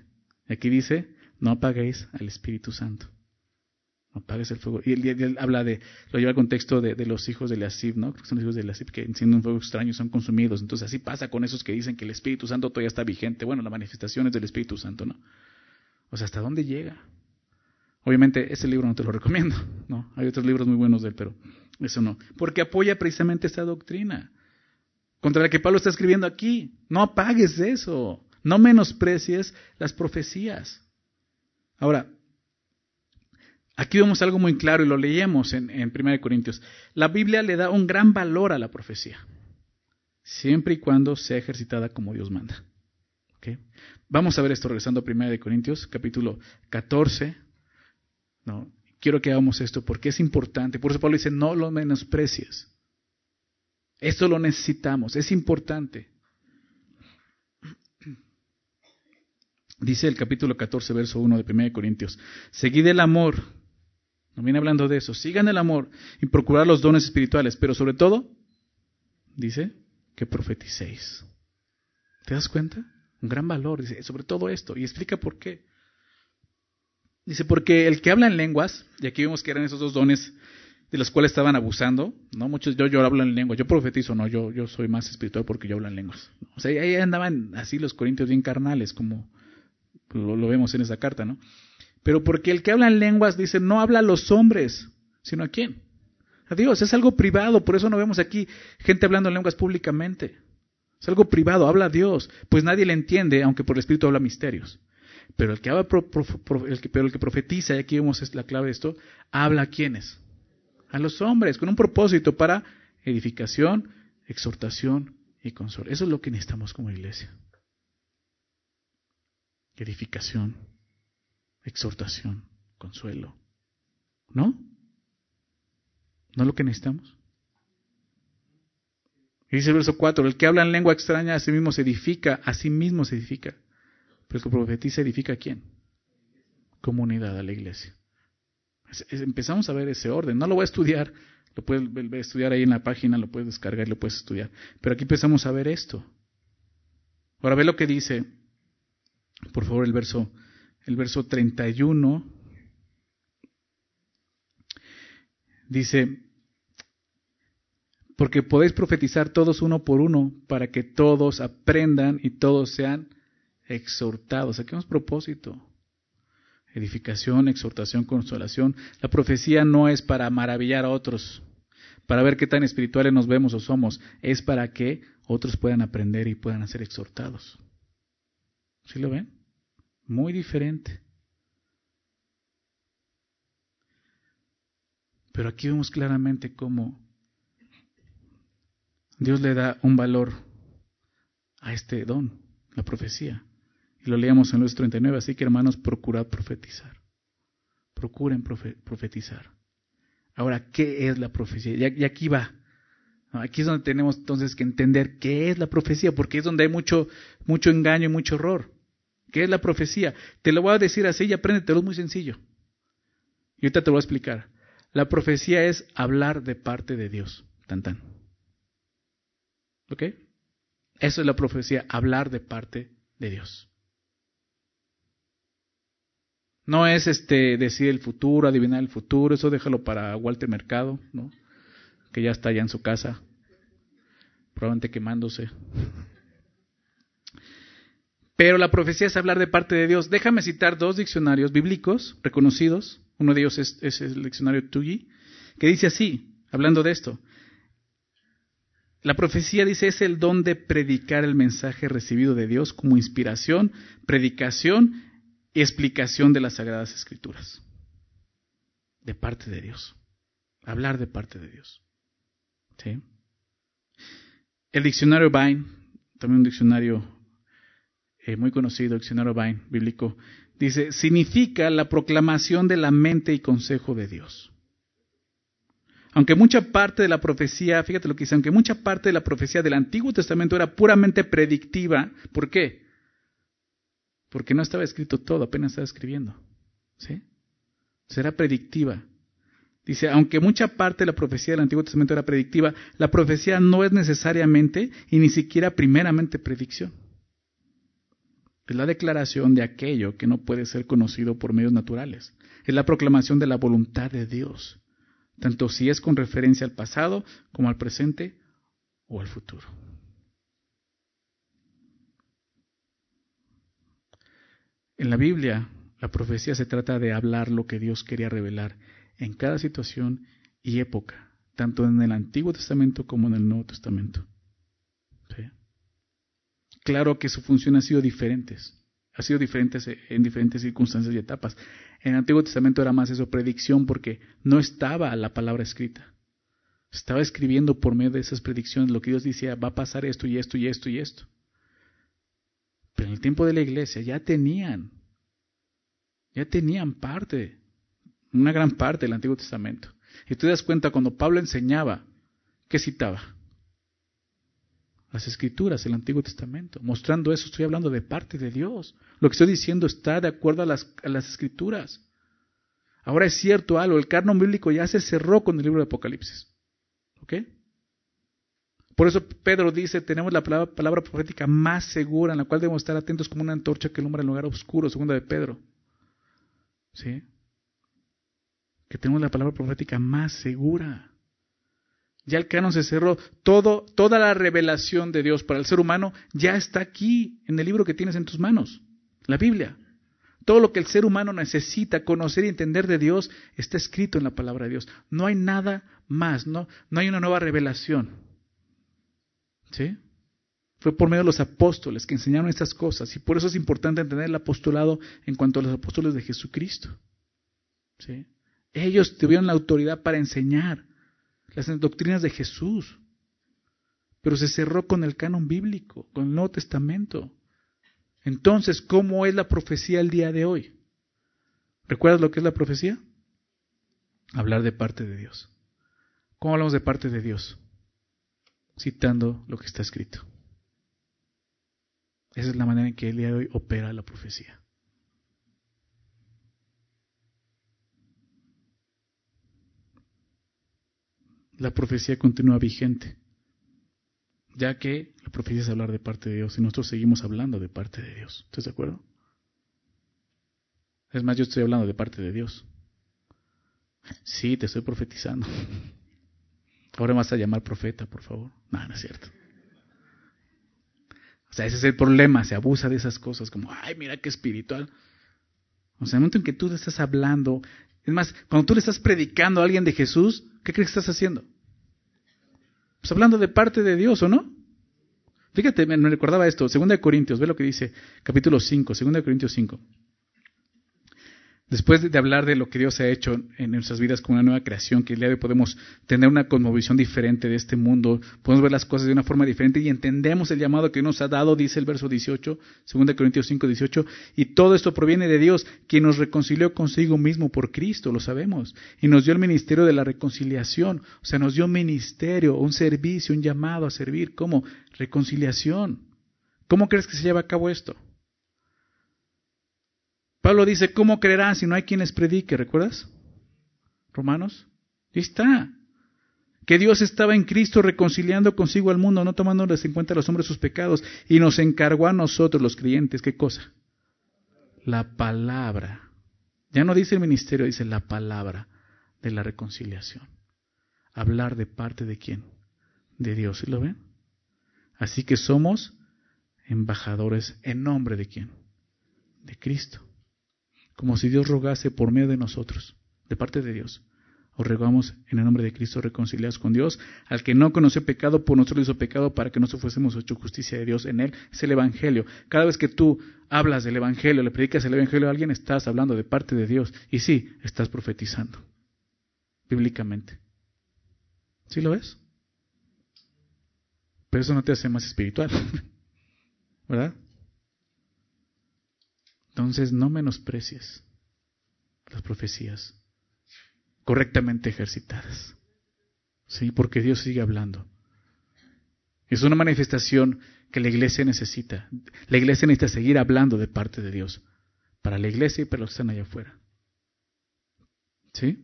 Aquí dice, no apaguéis al Espíritu Santo. Apagues el fuego. Y él, habla de, lo lleva al contexto de, los hijos de Leasib, ¿no? son los hijos de Leasib que encienden un fuego extraño son consumidos. Entonces así pasa con esos que dicen que el Espíritu Santo todavía está vigente. Bueno, la manifestación es del Espíritu Santo, ¿no? O sea, ¿hasta dónde llega? Obviamente ese libro no te lo recomiendo, ¿no? Hay otros libros muy buenos de él, pero eso no. Porque apoya precisamente esta doctrina contra la que Pablo está escribiendo aquí. No apagues eso. No menosprecies las profecías. Ahora, aquí vemos algo muy claro y lo leíamos en, en 1 Corintios. La Biblia le da un gran valor a la profecía, siempre y cuando sea ejercitada como Dios manda. Vamos a ver esto regresando a 1 Corintios, capítulo 14. No, quiero que hagamos esto porque es importante. Por eso Pablo dice, no lo menosprecies. Esto lo necesitamos, es importante. Dice el capítulo 14, verso 1 de 1 Corintios, seguid el amor, no viene hablando de eso, sigan el amor y procurar los dones espirituales, pero sobre todo, dice, que profeticéis. ¿Te das cuenta? Un gran valor, dice, sobre todo esto, y explica por qué. Dice, porque el que habla en lenguas, y aquí vemos que eran esos dos dones de los cuales estaban abusando, ¿no? Muchos, yo, yo hablo en lenguas, yo profetizo, no, yo, yo soy más espiritual porque yo hablo en lenguas. O sea, ahí andaban así los corintios bien carnales, como lo, vemos en esa carta, ¿no? Pero porque el que habla en lenguas dice, no habla a los hombres, sino a quién? A Dios, es algo privado, por eso no vemos aquí gente hablando en lenguas públicamente. Es algo privado, habla a Dios, pues nadie le entiende, aunque por el Espíritu habla misterios. Pero el que, habla, el que, pero el que profetiza, y aquí vemos la clave de esto, habla a quiénes? A los hombres, con un propósito para edificación, exhortación y consuelo. Eso es lo que necesitamos como iglesia edificación, exhortación, consuelo. ¿No? ¿No es lo que necesitamos? Y dice el verso 4, el que habla en lengua extraña a sí mismo se edifica, a sí mismo se edifica. Pero el que profetiza edifica a quién? Comunidad, a la iglesia. Empezamos a ver ese orden. No lo voy a estudiar, lo puedes estudiar ahí en la página, lo puedes descargar y lo puedes estudiar. Pero aquí empezamos a ver esto. Ahora ve lo que dice por favor, el verso, el verso 31 dice, porque podéis profetizar todos uno por uno para que todos aprendan y todos sean exhortados. Aquí un propósito. Edificación, exhortación, consolación. La profecía no es para maravillar a otros, para ver qué tan espirituales nos vemos o somos, es para que otros puedan aprender y puedan ser exhortados. ¿Sí lo ven? Muy diferente. Pero aquí vemos claramente cómo Dios le da un valor a este don, la profecía. Y lo leíamos en los 39, así que hermanos, procurad profetizar. Procuren profetizar. Ahora, ¿qué es la profecía? Y aquí va. Aquí es donde tenemos entonces que entender qué es la profecía, porque es donde hay mucho, mucho engaño y mucho error. ¿Qué es la profecía? Te lo voy a decir así y apréndetelo, es muy sencillo. Y ahorita te lo voy a explicar. La profecía es hablar de parte de Dios. Tan tan. ¿Ok? Eso es la profecía, hablar de parte de Dios. No es este decir el futuro, adivinar el futuro, eso déjalo para Walter Mercado, ¿no? Que ya está allá en su casa, probablemente quemándose. Pero la profecía es hablar de parte de Dios. Déjame citar dos diccionarios bíblicos reconocidos. Uno de ellos es, el diccionario Tugi, que dice así, hablando de esto. La profecía dice es el don de predicar el mensaje recibido de Dios como inspiración, predicación y explicación de las sagradas escrituras. De parte de Dios. Hablar de parte de Dios. El diccionario Vine, también un diccionario eh, muy conocido, diccionario Vine, bíblico, dice, significa la proclamación de la mente y consejo de Dios. Aunque mucha parte de la profecía, fíjate lo que dice, aunque mucha parte de la profecía del Antiguo Testamento era puramente predictiva, ¿por qué? Porque no estaba escrito todo, apenas estaba escribiendo. ¿Sí? Será predictiva. Dice, aunque mucha parte de la profecía del Antiguo Testamento era predictiva, la profecía no es necesariamente y ni siquiera primeramente predicción. Es la declaración de aquello que no puede ser conocido por medios naturales. Es la proclamación de la voluntad de Dios, tanto si es con referencia al pasado como al presente o al futuro. En la Biblia, la profecía se trata de hablar lo que Dios quería revelar en cada situación y época, tanto en el Antiguo Testamento como en el Nuevo Testamento. Claro que su función ha sido diferente, ha sido diferente en diferentes circunstancias y etapas. En el Antiguo Testamento era más eso, predicción, porque no estaba la palabra escrita. Estaba escribiendo por medio de esas predicciones lo que Dios decía, va a pasar esto y esto y esto y esto. Pero en el tiempo de la iglesia ya tenían, ya tenían parte una gran parte del Antiguo Testamento. Y tú te das cuenta cuando Pablo enseñaba, ¿qué citaba? Las escrituras, el Antiguo Testamento. Mostrando eso, estoy hablando de parte de Dios. Lo que estoy diciendo está de acuerdo a las, a las escrituras. Ahora es cierto algo, el canon bíblico ya se cerró con el libro de Apocalipsis. ¿Ok? Por eso Pedro dice, tenemos la palabra, profética más segura, en la cual debemos estar atentos como una antorcha que alumbra el lugar oscuro, segunda de Pedro. ¿Sí? que tenemos la palabra profética más segura. Ya el canon se cerró. Todo, toda la revelación de Dios para el ser humano ya está aquí, en el libro que tienes en tus manos, la Biblia. Todo lo que el ser humano necesita conocer y entender de Dios está escrito en la palabra de Dios. No hay nada más, no, no hay una nueva revelación. ¿Sí? Fue por medio de los apóstoles que enseñaron estas cosas y por eso es importante entender el apostolado en cuanto a los apóstoles de Jesucristo. ¿Sí? Ellos tuvieron la autoridad para enseñar las doctrinas de Jesús. Pero se cerró con el canon bíblico, con el Nuevo Testamento. Entonces, ¿cómo es la profecía el día de hoy? ¿Recuerdas lo que es la profecía? Hablar de parte de Dios. ¿Cómo hablamos de parte de Dios? Citando lo que está escrito. Esa es la manera en que el día de hoy opera la profecía. La profecía continúa vigente, ya que la profecía es hablar de parte de Dios y nosotros seguimos hablando de parte de Dios. ¿Estás de acuerdo? Es más, yo estoy hablando de parte de Dios. Sí, te estoy profetizando. Ahora vas a llamar profeta, por favor. No, no es cierto. O sea, ese es el problema, se abusa de esas cosas como, ay, mira qué espiritual. O sea, en el momento en que tú estás hablando, es más, cuando tú le estás predicando a alguien de Jesús, ¿Qué crees que estás haciendo? Pues hablando de parte de Dios, ¿o no? Fíjate, me recordaba esto, 2 Corintios, ve lo que dice, capítulo 5, 2 Corintios 5. Después de hablar de lo que Dios ha hecho en nuestras vidas con una nueva creación, que el día de hoy podemos tener una cosmovisión diferente de este mundo, podemos ver las cosas de una forma diferente y entendemos el llamado que nos ha dado, dice el verso 18, 2 Corintios 5, 18, y todo esto proviene de Dios, quien nos reconcilió consigo mismo por Cristo, lo sabemos, y nos dio el ministerio de la reconciliación, o sea, nos dio un ministerio, un servicio, un llamado a servir, como reconciliación. ¿Cómo crees que se lleva a cabo esto? Pablo dice, ¿cómo creerán si no hay quien les predique? ¿Recuerdas? Romanos. Ahí está. Que Dios estaba en Cristo reconciliando consigo al mundo, no tomándoles en cuenta a los hombres sus pecados, y nos encargó a nosotros los creyentes. ¿Qué cosa? La palabra. Ya no dice el ministerio, dice la palabra de la reconciliación. Hablar de parte de quién? De Dios. ¿Sí lo ven? Así que somos embajadores en nombre de quién? De Cristo como si Dios rogase por medio de nosotros, de parte de Dios. Os rogamos en el nombre de Cristo reconciliados con Dios, al que no conoce pecado, por nosotros hizo pecado para que nosotros fuésemos hecho justicia de Dios en él. Es el Evangelio. Cada vez que tú hablas del Evangelio, le predicas el Evangelio a alguien, estás hablando de parte de Dios. Y sí, estás profetizando, bíblicamente. ¿Sí lo ves? Pero eso no te hace más espiritual, ¿verdad? Entonces no menosprecies las profecías correctamente ejercitadas. Sí, porque Dios sigue hablando. Es una manifestación que la iglesia necesita. La iglesia necesita seguir hablando de parte de Dios. Para la iglesia y para los que están allá afuera. ¿Sí?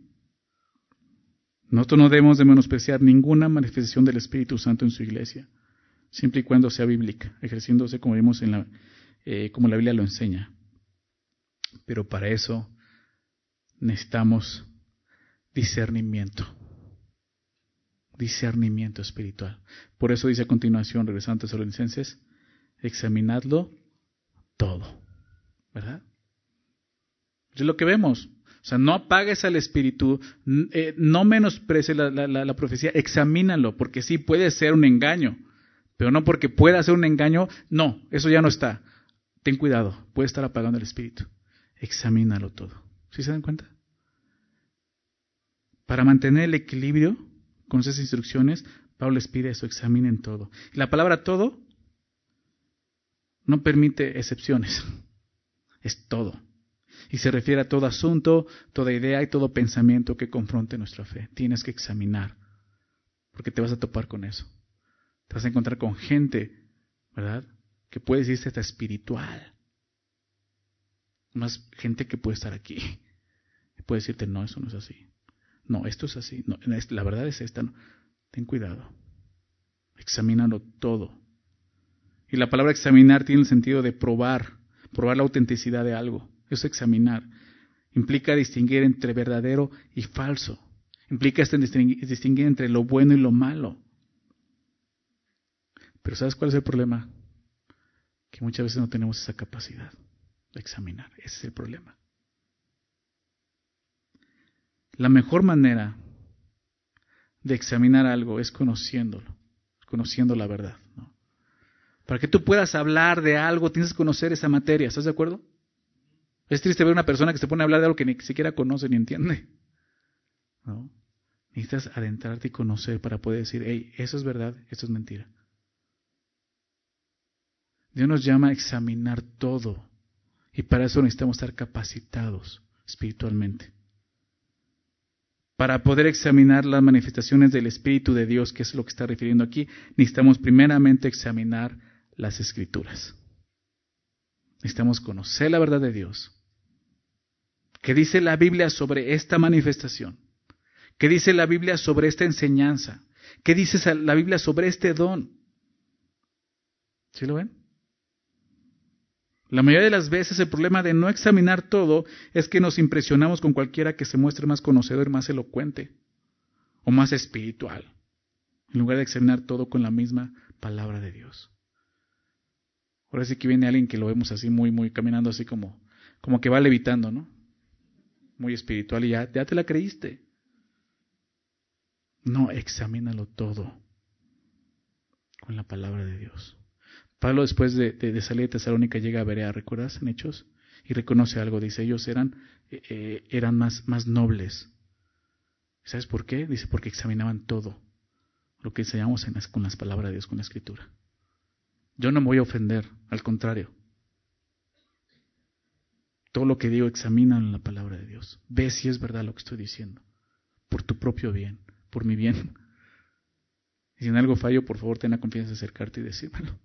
Nosotros no debemos de menospreciar ninguna manifestación del Espíritu Santo en su iglesia, siempre y cuando sea bíblica, ejerciéndose como vimos en la, eh, como la Biblia lo enseña. Pero para eso necesitamos discernimiento. Discernimiento espiritual. Por eso dice a continuación, regresando a Tesalonicenses, examinadlo todo. ¿Verdad? Es lo que vemos. O sea, no apagues al espíritu, eh, no menosprecies la, la, profecía, examínalo, porque sí puede ser un engaño, pero no porque pueda ser un engaño, no, eso ya no está. Ten cuidado, puede estar apagando el espíritu. Examínalo todo. ¿Sí se dan cuenta? Para mantener el equilibrio con esas instrucciones, Pablo les pide eso, examinen todo. la palabra todo no permite excepciones, es todo y se refiere a todo asunto, toda idea y todo pensamiento que confronte nuestra fe. Tienes que examinar, porque te vas a topar con eso. Te vas a encontrar con gente, ¿verdad? Que puede decirse hasta espiritual. Más gente que puede estar aquí. Puede decirte, no, eso no es así. No, esto es así. No, la verdad es esta. Ten cuidado. Examínalo todo. Y la palabra examinar tiene el sentido de probar, probar la autenticidad de algo es examinar. Implica distinguir entre verdadero y falso. Implica este distinguir entre lo bueno y lo malo. Pero ¿sabes cuál es el problema? Que muchas veces no tenemos esa capacidad examinar. Ese es el problema. La mejor manera de examinar algo es conociéndolo, conociendo la verdad. Para que tú puedas hablar de algo, tienes que conocer esa materia. ¿Estás de acuerdo? Es triste ver una persona que se pone a hablar de algo que ni siquiera conoce ni entiende. ¿No? Necesitas adentrarte y conocer para poder decir, hey, eso es verdad, esto es mentira. Dios nos llama a examinar todo. Y para eso necesitamos estar capacitados espiritualmente. Para poder examinar las manifestaciones del Espíritu de Dios, que es lo que está refiriendo aquí, necesitamos primeramente examinar las Escrituras. Necesitamos conocer la verdad de Dios. ¿Qué dice la Biblia sobre esta manifestación? ¿Qué dice la Biblia sobre esta enseñanza? ¿Qué dice la Biblia sobre este don? ¿Sí lo ven? La mayoría de las veces el problema de no examinar todo es que nos impresionamos con cualquiera que se muestre más conocedor, más elocuente o más espiritual, en lugar de examinar todo con la misma palabra de Dios. Ahora sí que viene alguien que lo vemos así muy, muy caminando así como, como que va levitando, ¿no? Muy espiritual y ya, ya te la creíste. No, examínalo todo con la palabra de Dios. Pablo después de, salir de Tesalónica llega a Berea, ¿recuerdas en Hechos? Y reconoce algo, dice, ellos eran, eh, eh, eran más, más nobles. ¿Sabes por qué? Dice, porque examinaban todo lo que enseñamos en con las palabras de Dios, con la escritura. Yo no me voy a ofender, al contrario. Todo lo que digo, examina en la palabra de Dios. Ve si es verdad lo que estoy diciendo. Por tu propio bien, por mi bien. Si en algo fallo, por favor, ten la confianza de acercarte y decírmelo.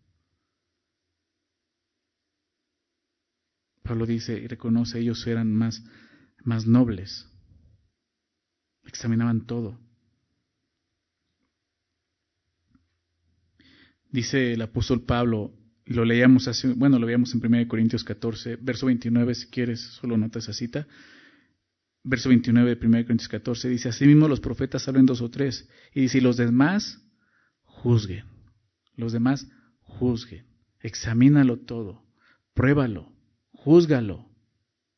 Pablo dice y reconoce, ellos eran más, más nobles. Examinaban todo. Dice el apóstol Pablo, lo leíamos hace, bueno, lo veíamos en 1 Corintios 14, verso 29, si quieres, solo nota esa cita. Verso 29 de 1 Corintios 14 dice, asimismo los profetas hablan dos o tres. Y dice, y los demás juzguen. Los demás juzguen. Examínalo todo. Pruébalo. Júzgalo.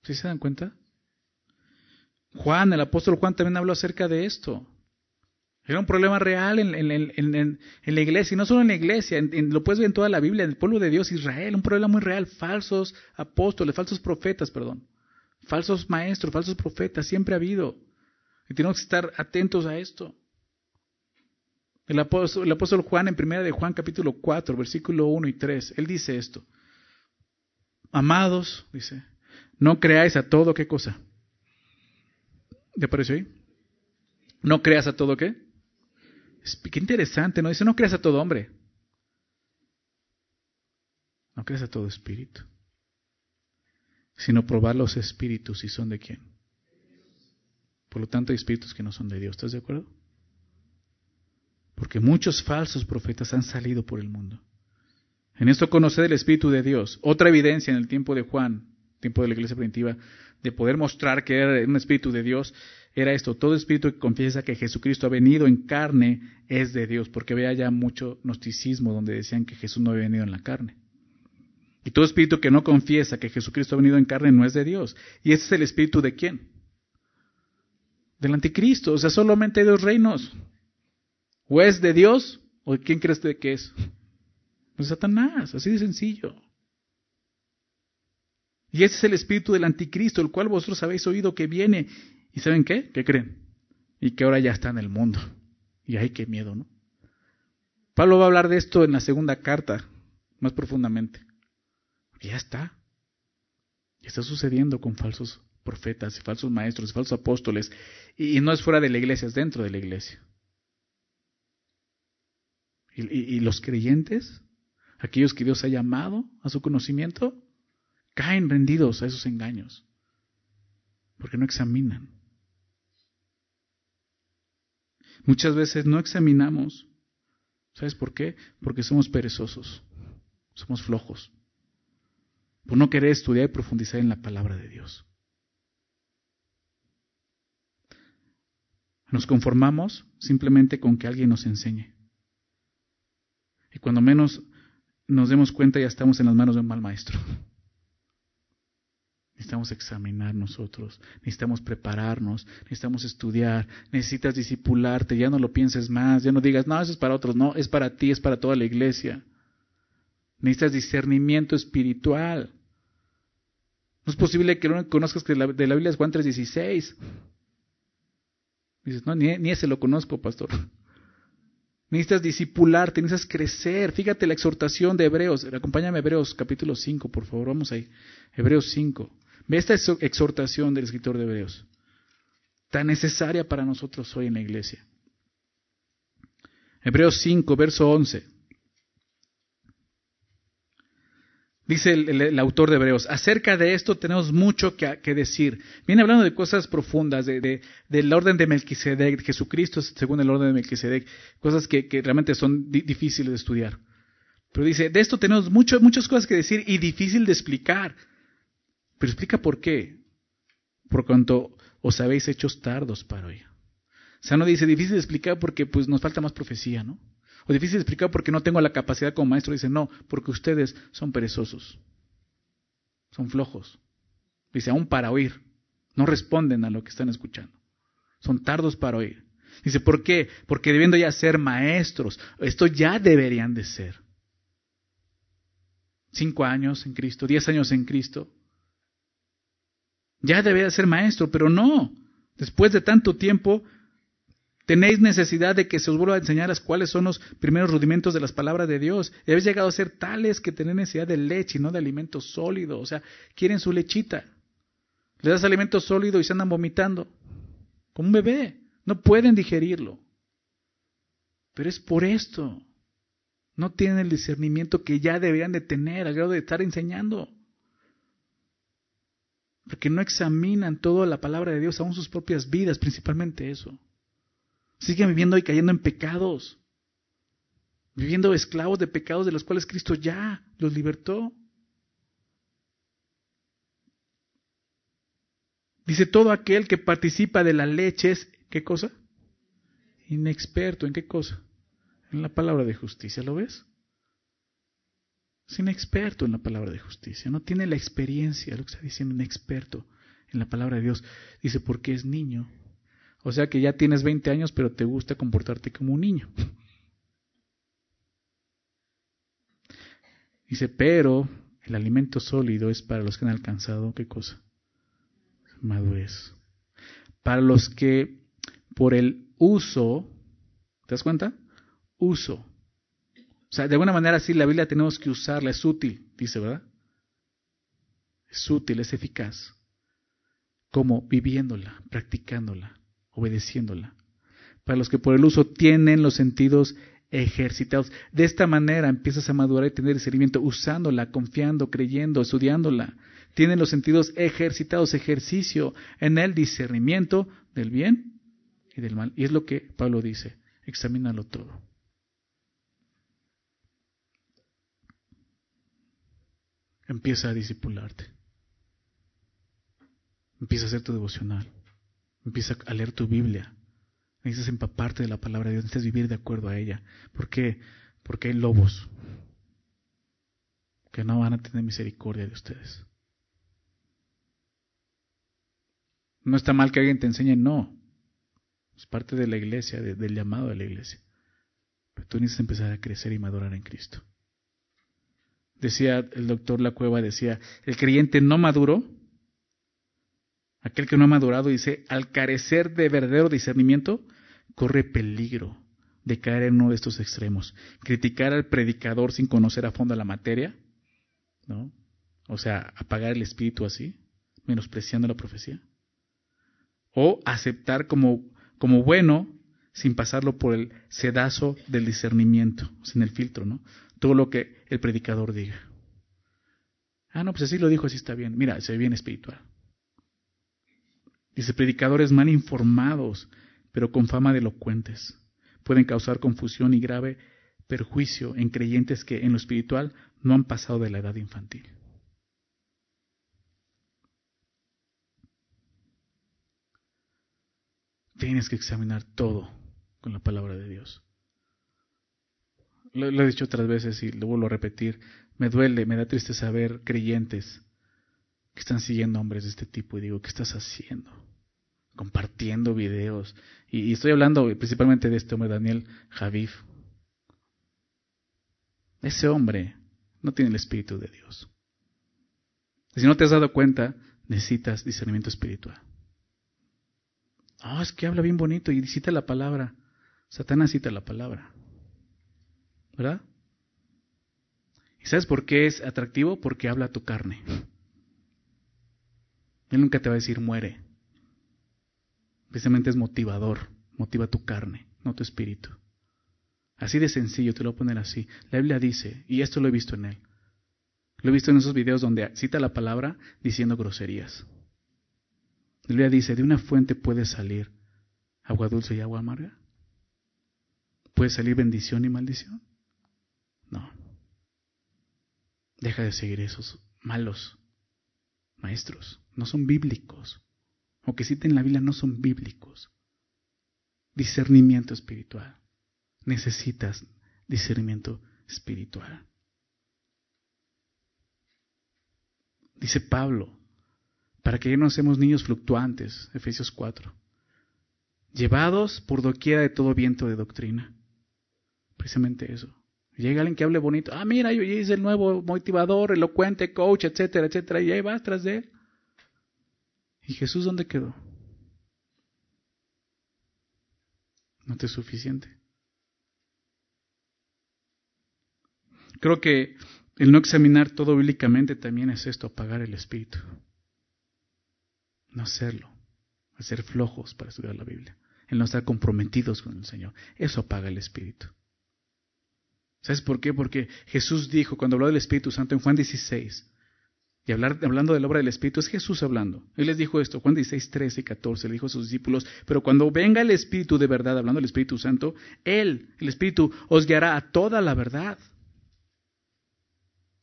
¿Sí se dan cuenta? Juan, el apóstol Juan también habló acerca de esto. Era un problema real en, la iglesia, y no solo en la iglesia, lo puedes ver en toda la Biblia, en el pueblo de Dios, Israel, un problema muy real, falsos apóstoles, falsos profetas, perdón, falsos maestros, falsos profetas, siempre ha habido. Y tenemos que estar atentos a esto. El apóstol, Juan en primera de Juan capítulo 4, versículo 1 y 3, él dice esto. Amados, dice, no creáis a todo, ¿qué cosa? ¿Le apareció ahí? No creas a todo, ¿qué? Qué interesante, ¿no? Dice, no creas a todo hombre. No creas a todo espíritu. Sino probar los espíritus si son de quién. Por lo tanto, hay espíritus que no son de Dios. ¿Estás de acuerdo? Porque muchos falsos profetas han salido por el mundo. En esto conocer el Espíritu de Dios. Otra evidencia en el tiempo de Juan, tiempo de la iglesia primitiva, de poder mostrar que era un Espíritu de Dios, era esto. Todo espíritu que confiesa que Jesucristo ha venido en carne es de Dios, porque había ya mucho gnosticismo donde decían que Jesús no había venido en la carne. Y todo espíritu que no confiesa que Jesucristo ha venido en carne no es de Dios. ¿Y ese es el espíritu de quién? Del anticristo. O sea, solamente hay dos reinos. O es de Dios, o quién crees que es. Satanás, así de sencillo. Y ese es el espíritu del anticristo, el cual vosotros habéis oído que viene. ¿Y saben qué? ¿Qué creen? Y que ahora ya está en el mundo. Y ay, qué miedo, ¿no? Pablo va a hablar de esto en la segunda carta, más profundamente. Ya está. Está sucediendo con falsos profetas y falsos maestros y falsos apóstoles. Y, no es fuera de la iglesia, es dentro de la iglesia. y los creyentes, aquellos que Dios ha llamado a su conocimiento, caen rendidos a esos engaños. Porque no examinan. Muchas veces no examinamos. ¿Sabes por qué? Porque somos perezosos. Somos flojos por no querer estudiar y profundizar en la palabra de Dios. Nos conformamos simplemente con que alguien nos enseñe. Y cuando menos nos demos cuenta ya estamos en las manos de un mal maestro. Necesitamos examinar nosotros, necesitamos prepararnos, necesitamos estudiar, necesitas disipularte, ya no lo pienses más, ya no digas, no, eso es para otros, no, es para ti, es para toda la iglesia. Necesitas discernimiento espiritual. No es posible que no conozcas que de la Biblia es Juan 3.16. Dices, no, ni, ese lo conozco, pastor. Necesitas discipularte, necesitas crecer. Fíjate la exhortación de Hebreos. Acompáñame a Hebreos capítulo 5, por favor. Vamos ahí. Hebreos 5. Ve esta exhortación del escritor de Hebreos. Tan necesaria para nosotros hoy en la iglesia. Hebreos 5, verso 11. Dice el, autor de Hebreos, acerca de esto tenemos mucho que, decir. Viene hablando de cosas profundas, de, del orden de Melquisedec, de Jesucristo según el orden de Melquisedec, cosas que, realmente son difíciles de estudiar. Pero dice, de esto tenemos mucho, muchas cosas que decir y difícil de explicar. Pero explica por qué. Por cuanto os habéis hecho tardos para hoy. O sea, no dice difícil de explicar porque pues nos falta más profecía, ¿no? O difícil de explicar porque no tengo la capacidad como maestro. Dice, no, porque ustedes son perezosos. Son flojos. Dice, aún para oír. No responden a lo que están escuchando. Son tardos para oír. Dice, ¿por qué? Porque debiendo ya ser maestros. Esto ya deberían de ser. Cinco años en Cristo, diez años en Cristo. Ya debería ser maestro, pero no. Después de tanto tiempo, Tenéis necesidad de que se os vuelva a enseñar cuáles son los primeros rudimentos de las palabras de Dios. Y habéis llegado a ser tales que tenéis necesidad de leche y no de alimento sólido. O sea, quieren su lechita. Le das alimento sólido y se andan vomitando. Como un bebé. No pueden digerirlo. Pero es por esto. No tienen el discernimiento que ya deberían de tener al grado de estar enseñando. Porque no examinan toda la palabra de Dios, aún sus propias vidas, principalmente eso. Siguen viviendo y cayendo en pecados. Viviendo esclavos de pecados de los cuales Cristo ya los libertó. Dice, todo aquel que participa de la leche es, ¿qué cosa? Inexperto, ¿en qué cosa? En la palabra de justicia, ¿lo ves? Es inexperto en la palabra de justicia, no tiene la experiencia, lo que está diciendo, un experto en la palabra de Dios. Dice, porque es niño. O sea que ya tienes 20 años, pero te gusta comportarte como un niño. Dice, pero el alimento sólido es para los que han alcanzado, ¿qué cosa? Madurez. Para los que por el uso, ¿te das cuenta? Uso. O sea, de alguna manera sí, la Biblia tenemos que usarla, es útil, dice, ¿verdad? Es útil, es eficaz. Como viviéndola, practicándola obedeciéndola. Para los que por el uso tienen los sentidos ejercitados. De esta manera empiezas a madurar y tener discernimiento usándola, confiando, creyendo, estudiándola. Tienen los sentidos ejercitados, ejercicio en el discernimiento del bien y del mal. Y es lo que Pablo dice, examínalo todo. Empieza a discipularte. Empieza a hacer tu devocional. Empieza a leer tu Biblia. Necesitas empaparte de la palabra de Dios, necesitas vivir de acuerdo a ella. ¿Por qué? Porque hay lobos que no van a tener misericordia de ustedes. No está mal que alguien te enseñe, no. Es parte de la iglesia, del llamado de la iglesia. Pero tú necesitas empezar a crecer y madurar en Cristo. Decía el doctor La Cueva, decía, el creyente no maduro, aquel que no ha madurado, dice, al carecer de verdadero discernimiento, corre peligro de caer en uno de estos extremos. Criticar al predicador sin conocer a fondo la materia, ¿no? O sea, apagar el espíritu así, menospreciando la profecía. O aceptar como, como bueno sin pasarlo por el sedazo del discernimiento, sin el filtro, ¿no? Todo lo que el predicador diga. Ah, no, pues así lo dijo, así está bien. Mira, se ve bien espiritual. Dice, predicadores mal informados, pero con fama de elocuentes. Pueden causar confusión y grave perjuicio en creyentes que en lo espiritual no han pasado de la edad infantil. Tienes que examinar todo con la palabra de Dios. Lo, he dicho otras veces y lo vuelvo a repetir. Me duele, me da triste saber creyentes que están siguiendo hombres de este tipo y digo, ¿qué estás haciendo? Compartiendo videos. Y, estoy hablando principalmente de este hombre, Daniel Javif. Ese hombre no tiene el Espíritu de Dios. Si no te has dado cuenta, necesitas discernimiento espiritual. Ah, es que habla bien bonito y cita la palabra. Satanás cita la palabra. ¿Verdad? ¿Y sabes por qué es atractivo? Porque habla a tu carne. Él nunca te va a decir muere. Precisamente es motivador, motiva tu carne, no tu espíritu. Así de sencillo, te lo voy a poner así. La Biblia dice, y esto lo he visto en él, lo he visto en esos videos donde cita la palabra diciendo groserías. La Biblia dice, de una fuente puede salir agua dulce y agua amarga. ¿Puede salir bendición y maldición? No. Deja de seguir esos malos maestros. No son bíblicos. Aunque citen la Biblia, no son bíblicos. Discernimiento espiritual. Necesitas discernimiento espiritual. Dice Pablo, para que no seamos niños fluctuantes, Efesios 4, llevados por doquiera de todo viento de doctrina. Precisamente eso. Llega alguien que hable bonito, ah, mira, yo hice el nuevo motivador, elocuente, coach, etcétera, etcétera, y ahí vas tras de él. ¿Y Jesús dónde quedó? No te es suficiente. Creo que el no examinar todo bíblicamente también es esto, apagar el espíritu. No hacerlo, hacer flojos para estudiar la Biblia, el no estar comprometidos con el Señor. Eso apaga el espíritu. ¿Sabes por qué? Porque Jesús dijo, cuando habló del Espíritu Santo en Juan 16, y hablando de la obra del Espíritu, es Jesús hablando. Él les dijo esto, Juan 16, 13 y 14, le dijo a sus discípulos, pero cuando venga el Espíritu de verdad, hablando del Espíritu Santo, Él, el Espíritu, os guiará a toda la verdad.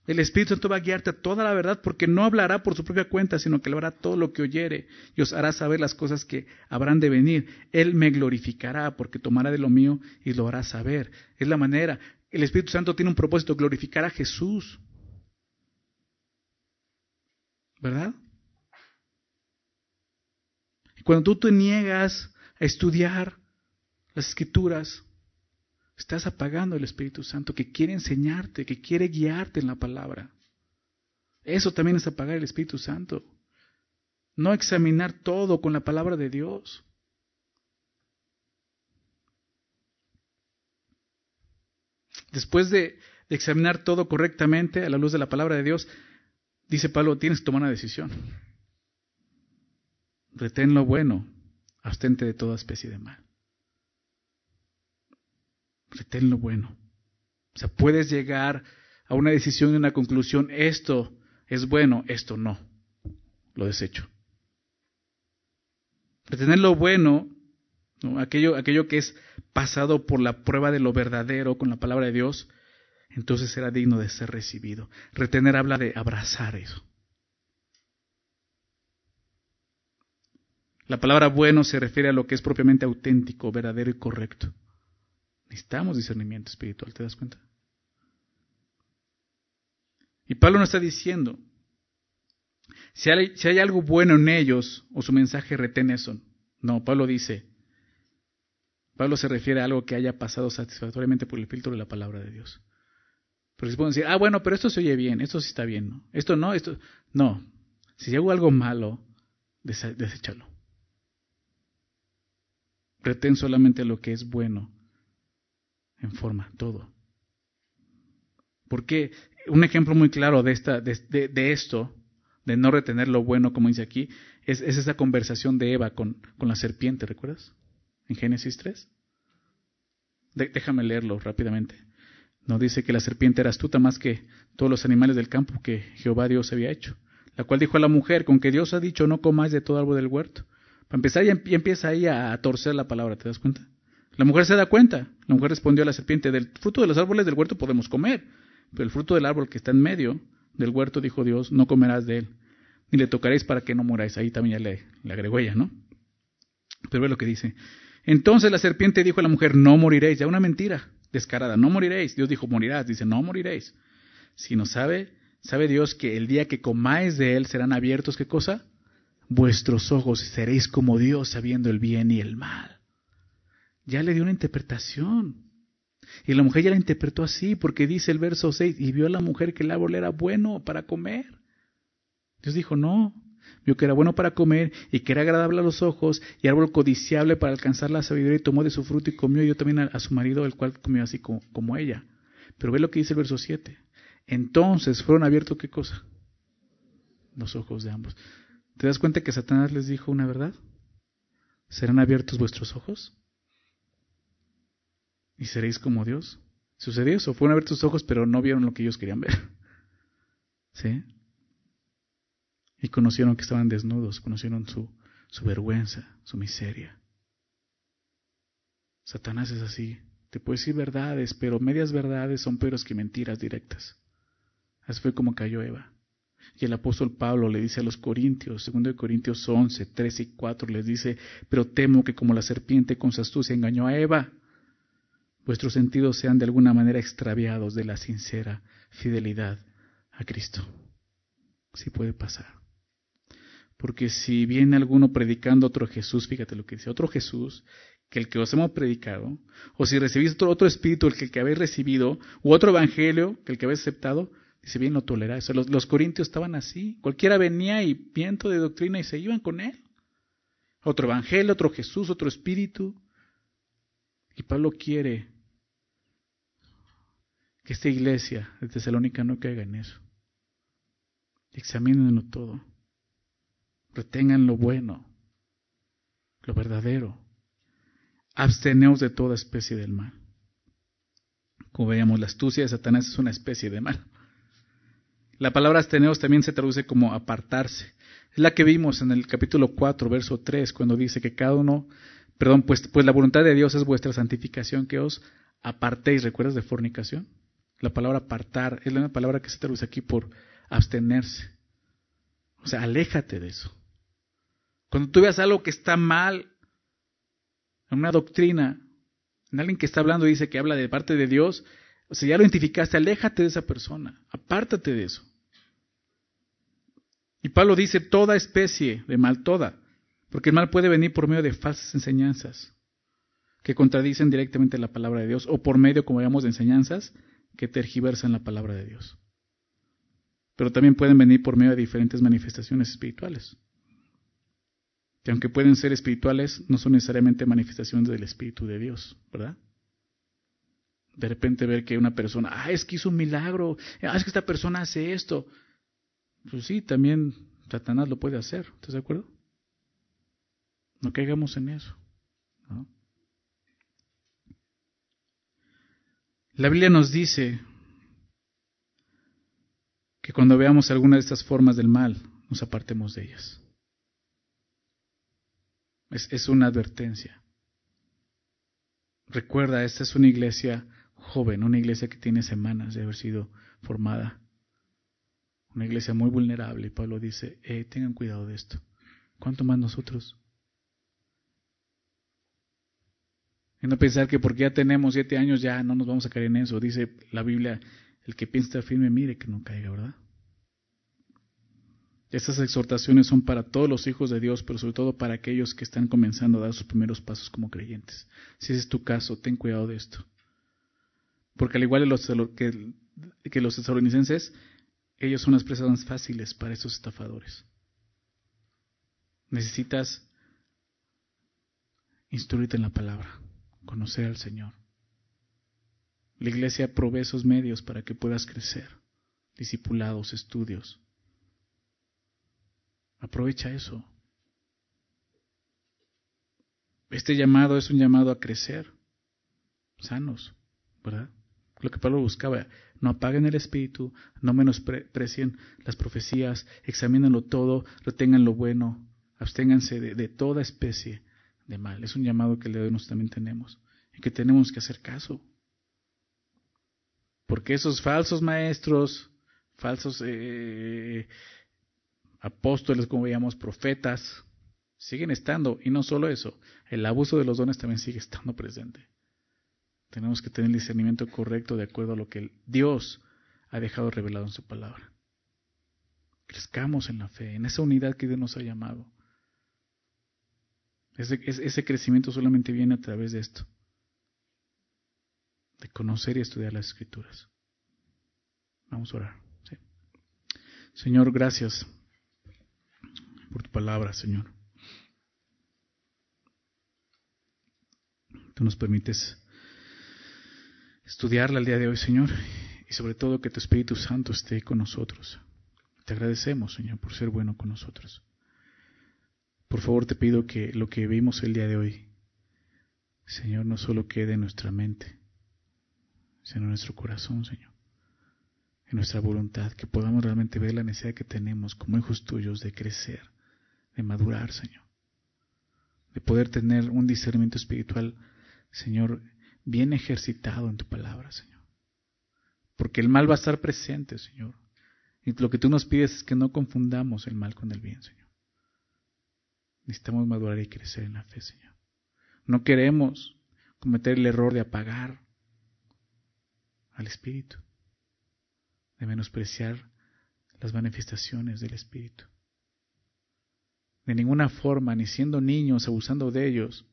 El Espíritu Santo va a guiarte a toda la verdad porque no hablará por su propia cuenta, sino que le hará todo lo que oyere y os hará saber las cosas que habrán de venir. Él me glorificará porque tomará de lo mío y lo hará saber. Es la manera. El Espíritu Santo tiene un propósito, glorificar a Jesús. ¿Verdad? Cuando tú te niegas a estudiar las escrituras, estás apagando el Espíritu Santo que quiere enseñarte, que quiere guiarte en la palabra. Eso también es apagar el Espíritu Santo. No examinar todo con la palabra de Dios. Después de, examinar todo correctamente a la luz de la palabra de Dios, dice Pablo, tienes que tomar una decisión. Retén lo bueno, abstente de toda especie de mal. Retén lo bueno. O sea, puedes llegar a una decisión y una conclusión, esto es bueno, esto no. Lo desecho. Retener lo bueno Aquello, aquello que es pasado por la prueba de lo verdadero con la palabra de Dios, entonces será digno de ser recibido. Retener habla de abrazar eso. La palabra bueno se refiere a lo que es propiamente auténtico, verdadero y correcto. Necesitamos discernimiento espiritual, ¿te das cuenta? Y Pablo no está diciendo, si hay, si hay algo bueno en ellos o su mensaje retén eso. No, Pablo dice, Pablo se refiere a algo que haya pasado satisfactoriamente por el filtro de la palabra de Dios. Pero se pueden decir, ah, bueno, pero esto se oye bien, esto sí está bien, ¿no? Esto no, esto. No. Si hago algo malo, deséchalo. Retén solamente lo que es bueno en forma, todo. Porque un ejemplo muy claro de, esta, de, esto, de no retener lo bueno, como dice aquí, es, esa conversación de Eva con, con, la serpiente, ¿recuerdas? En Génesis 3. déjame leerlo rápidamente. No dice que la serpiente era astuta más que todos los animales del campo que Jehová Dios había hecho. La cual dijo a la mujer, con que Dios ha dicho, no comáis de todo árbol del huerto. Para empezar, ya empieza ahí a torcer la palabra, ¿te das cuenta? La mujer se da cuenta. La mujer respondió a la serpiente, del fruto de los árboles del huerto podemos comer, pero el fruto del árbol que está en medio del huerto, dijo Dios, no comerás de él, ni le tocaréis para que no muráis. Ahí también ya le, le agregó ella, ¿no? Pero ve lo que dice. Entonces la serpiente dijo a la mujer, no moriréis, ya una mentira descarada, no moriréis. Dios dijo, morirás, dice, no moriréis. Si no sabe, sabe Dios que el día que comáis de él serán abiertos, ¿qué cosa? vuestros ojos seréis como Dios sabiendo el bien y el mal. Ya le dio una interpretación. Y la mujer ya la interpretó así, porque dice el verso 6, y vio a la mujer que el árbol era bueno para comer. Dios dijo, no, vio que era bueno para comer y que era agradable a los ojos y árbol codiciable para alcanzar la sabiduría y tomó de su fruto y comió y dio también a, su marido, el cual comió así como, como ella. Pero ve lo que dice el verso 7. Entonces fueron abiertos qué cosa? Los ojos de ambos. ¿Te das cuenta que Satanás les dijo una verdad? ¿Serán abiertos vuestros ojos? ¿Y seréis como Dios? ¿Sucedió eso? Fueron abiertos sus ojos, pero no vieron lo que ellos querían ver. ¿Sí? Y conocieron que estaban desnudos, conocieron su, su vergüenza, su miseria. Satanás es así. Te puede decir verdades, pero medias verdades son peores que mentiras directas. Así fue como cayó Eva. Y el apóstol Pablo le dice a los Corintios, 2 Corintios 11, 3 y 4, les dice, pero temo que como la serpiente con su astucia engañó a Eva, vuestros sentidos sean de alguna manera extraviados de la sincera fidelidad a Cristo. Sí puede pasar. Porque si viene alguno predicando otro Jesús, fíjate lo que dice, otro Jesús, que el que os hemos predicado, o si recibís otro, espíritu, el que, el que habéis recibido, u otro evangelio, que el que habéis aceptado, Dice, bien lo toleráis. Los, los corintios estaban así. Cualquiera venía y viento de doctrina y se iban con él. Otro evangelio, otro Jesús, otro espíritu. Y Pablo quiere que esta iglesia de Tesalónica no caiga en eso. Examínenlo todo. Retengan lo bueno, lo verdadero. Absteneos de toda especie del mal. Como veíamos, la astucia de Satanás es una especie de mal. La palabra asteneos también se traduce como apartarse. Es la que vimos en el capítulo 4, verso 3, cuando dice que cada uno, perdón, pues, pues la voluntad de Dios es vuestra santificación, que os apartéis. ¿Recuerdas de fornicación? La palabra apartar es la palabra que se traduce aquí por abstenerse. O sea, aléjate de eso. Cuando tú veas algo que está mal, en una doctrina, en alguien que está hablando y dice que habla de parte de Dios, o sea, ya lo identificaste, aléjate de esa persona, apártate de eso. Y Pablo dice toda especie de mal, toda, porque el mal puede venir por medio de falsas enseñanzas que contradicen directamente la palabra de Dios o por medio, como llamamos, de enseñanzas que tergiversan la palabra de Dios. Pero también pueden venir por medio de diferentes manifestaciones espirituales. Que aunque pueden ser espirituales, no son necesariamente manifestaciones del Espíritu de Dios, ¿verdad? de repente ver que una persona, ah, es que hizo un milagro, ah, es que esta persona hace esto. Pues sí, también Satanás lo puede hacer, ¿estás de acuerdo? No caigamos en eso. La Biblia nos dice que cuando veamos alguna de estas formas del mal, nos apartemos de ellas. Es, es una advertencia. Recuerda, esta es una iglesia joven, una iglesia que tiene semanas de haber sido formada. Una iglesia muy vulnerable. Y Pablo dice, eh, tengan cuidado de esto. ¿Cuánto más nosotros? Y no pensar que porque ya tenemos siete años ya no nos vamos a caer en eso. Dice la Biblia, el que piensa firme, mire que no caiga, ¿verdad? Estas exhortaciones son para todos los hijos de Dios, pero sobre todo para aquellos que están comenzando a dar sus primeros pasos como creyentes. Si ese es tu caso, ten cuidado de esto. Porque al igual que los, que, ellos son las presas más fáciles para estos estafadores. Necesitas instruirte en la palabra, conocer al Señor. La iglesia provee esos medios para que puedas crecer, discipulados, estudios. Aprovecha eso. Este llamado es un llamado a crecer, sanos, ¿verdad? Lo que Pablo buscaba, no apaguen el espíritu, no menosprecien las profecías, examínenlo todo, retengan lo bueno, absténganse de, toda especie de mal. Es un llamado que le doy también tenemos y que tenemos que hacer caso. Porque esos falsos maestros, falsos eh, apóstoles, como veíamos, profetas, siguen estando. Y no solo eso, el abuso de los dones también sigue estando presente. Tenemos que tener el discernimiento correcto de acuerdo a lo que Dios ha dejado revelado en su palabra. Crezcamos en la fe, en esa unidad que Dios nos ha llamado. Ese, crecimiento solamente viene a través de esto, de conocer y estudiar las escrituras. Vamos a orar. Señor, gracias palabra, Señor. Tú nos permites estudiarla el día de hoy, Señor, y sobre todo que tu Espíritu Santo esté con nosotros. Te agradecemos, Señor, por ser bueno con nosotros. Por favor, te pido que lo que vimos el día de hoy, Señor, no solo quede en nuestra mente, sino en nuestro corazón, Señor, en nuestra voluntad, que podamos realmente ver la necesidad que tenemos como hijos tuyos de crecer, de madurar, Señor, de poder tener un discernimiento espiritual, Señor, bien ejercitado en tu palabra, Señor. Porque el mal va a estar presente, Señor. Y lo que tú nos pides es que no confundamos el mal con el bien, Señor. Necesitamos madurar y crecer en la fe, Señor. No queremos cometer el error de apagar al Espíritu, de menospreciar las manifestaciones del Espíritu. De ninguna forma, ni siendo niños, abusando de ellos,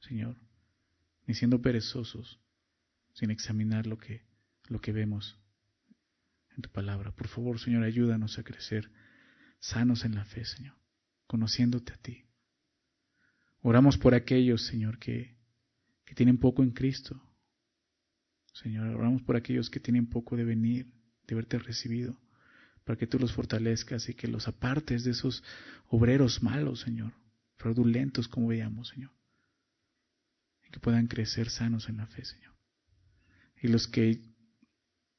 Señor, ni siendo perezosos, sin examinar lo que, lo que vemos en tu palabra. Por favor, Señor, ayúdanos a crecer sanos en la fe, Señor, conociéndote a ti. Oramos por aquellos, Señor, que, que tienen poco en Cristo. Señor, oramos por aquellos que tienen poco de venir, de haberte recibido para que tú los fortalezcas y que los apartes de esos obreros malos, Señor, fraudulentos como veíamos, Señor, y que puedan crecer sanos en la fe, Señor. Y los que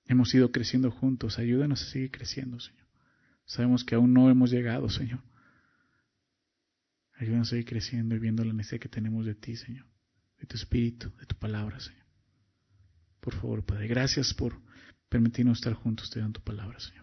hemos ido creciendo juntos, ayúdanos a seguir creciendo, Señor. Sabemos que aún no hemos llegado, Señor. Ayúdanos a seguir creciendo y viendo la necesidad que tenemos de ti, Señor, de tu espíritu, de tu palabra, Señor. Por favor, Padre, gracias por permitirnos estar juntos estudiando tu palabra, Señor.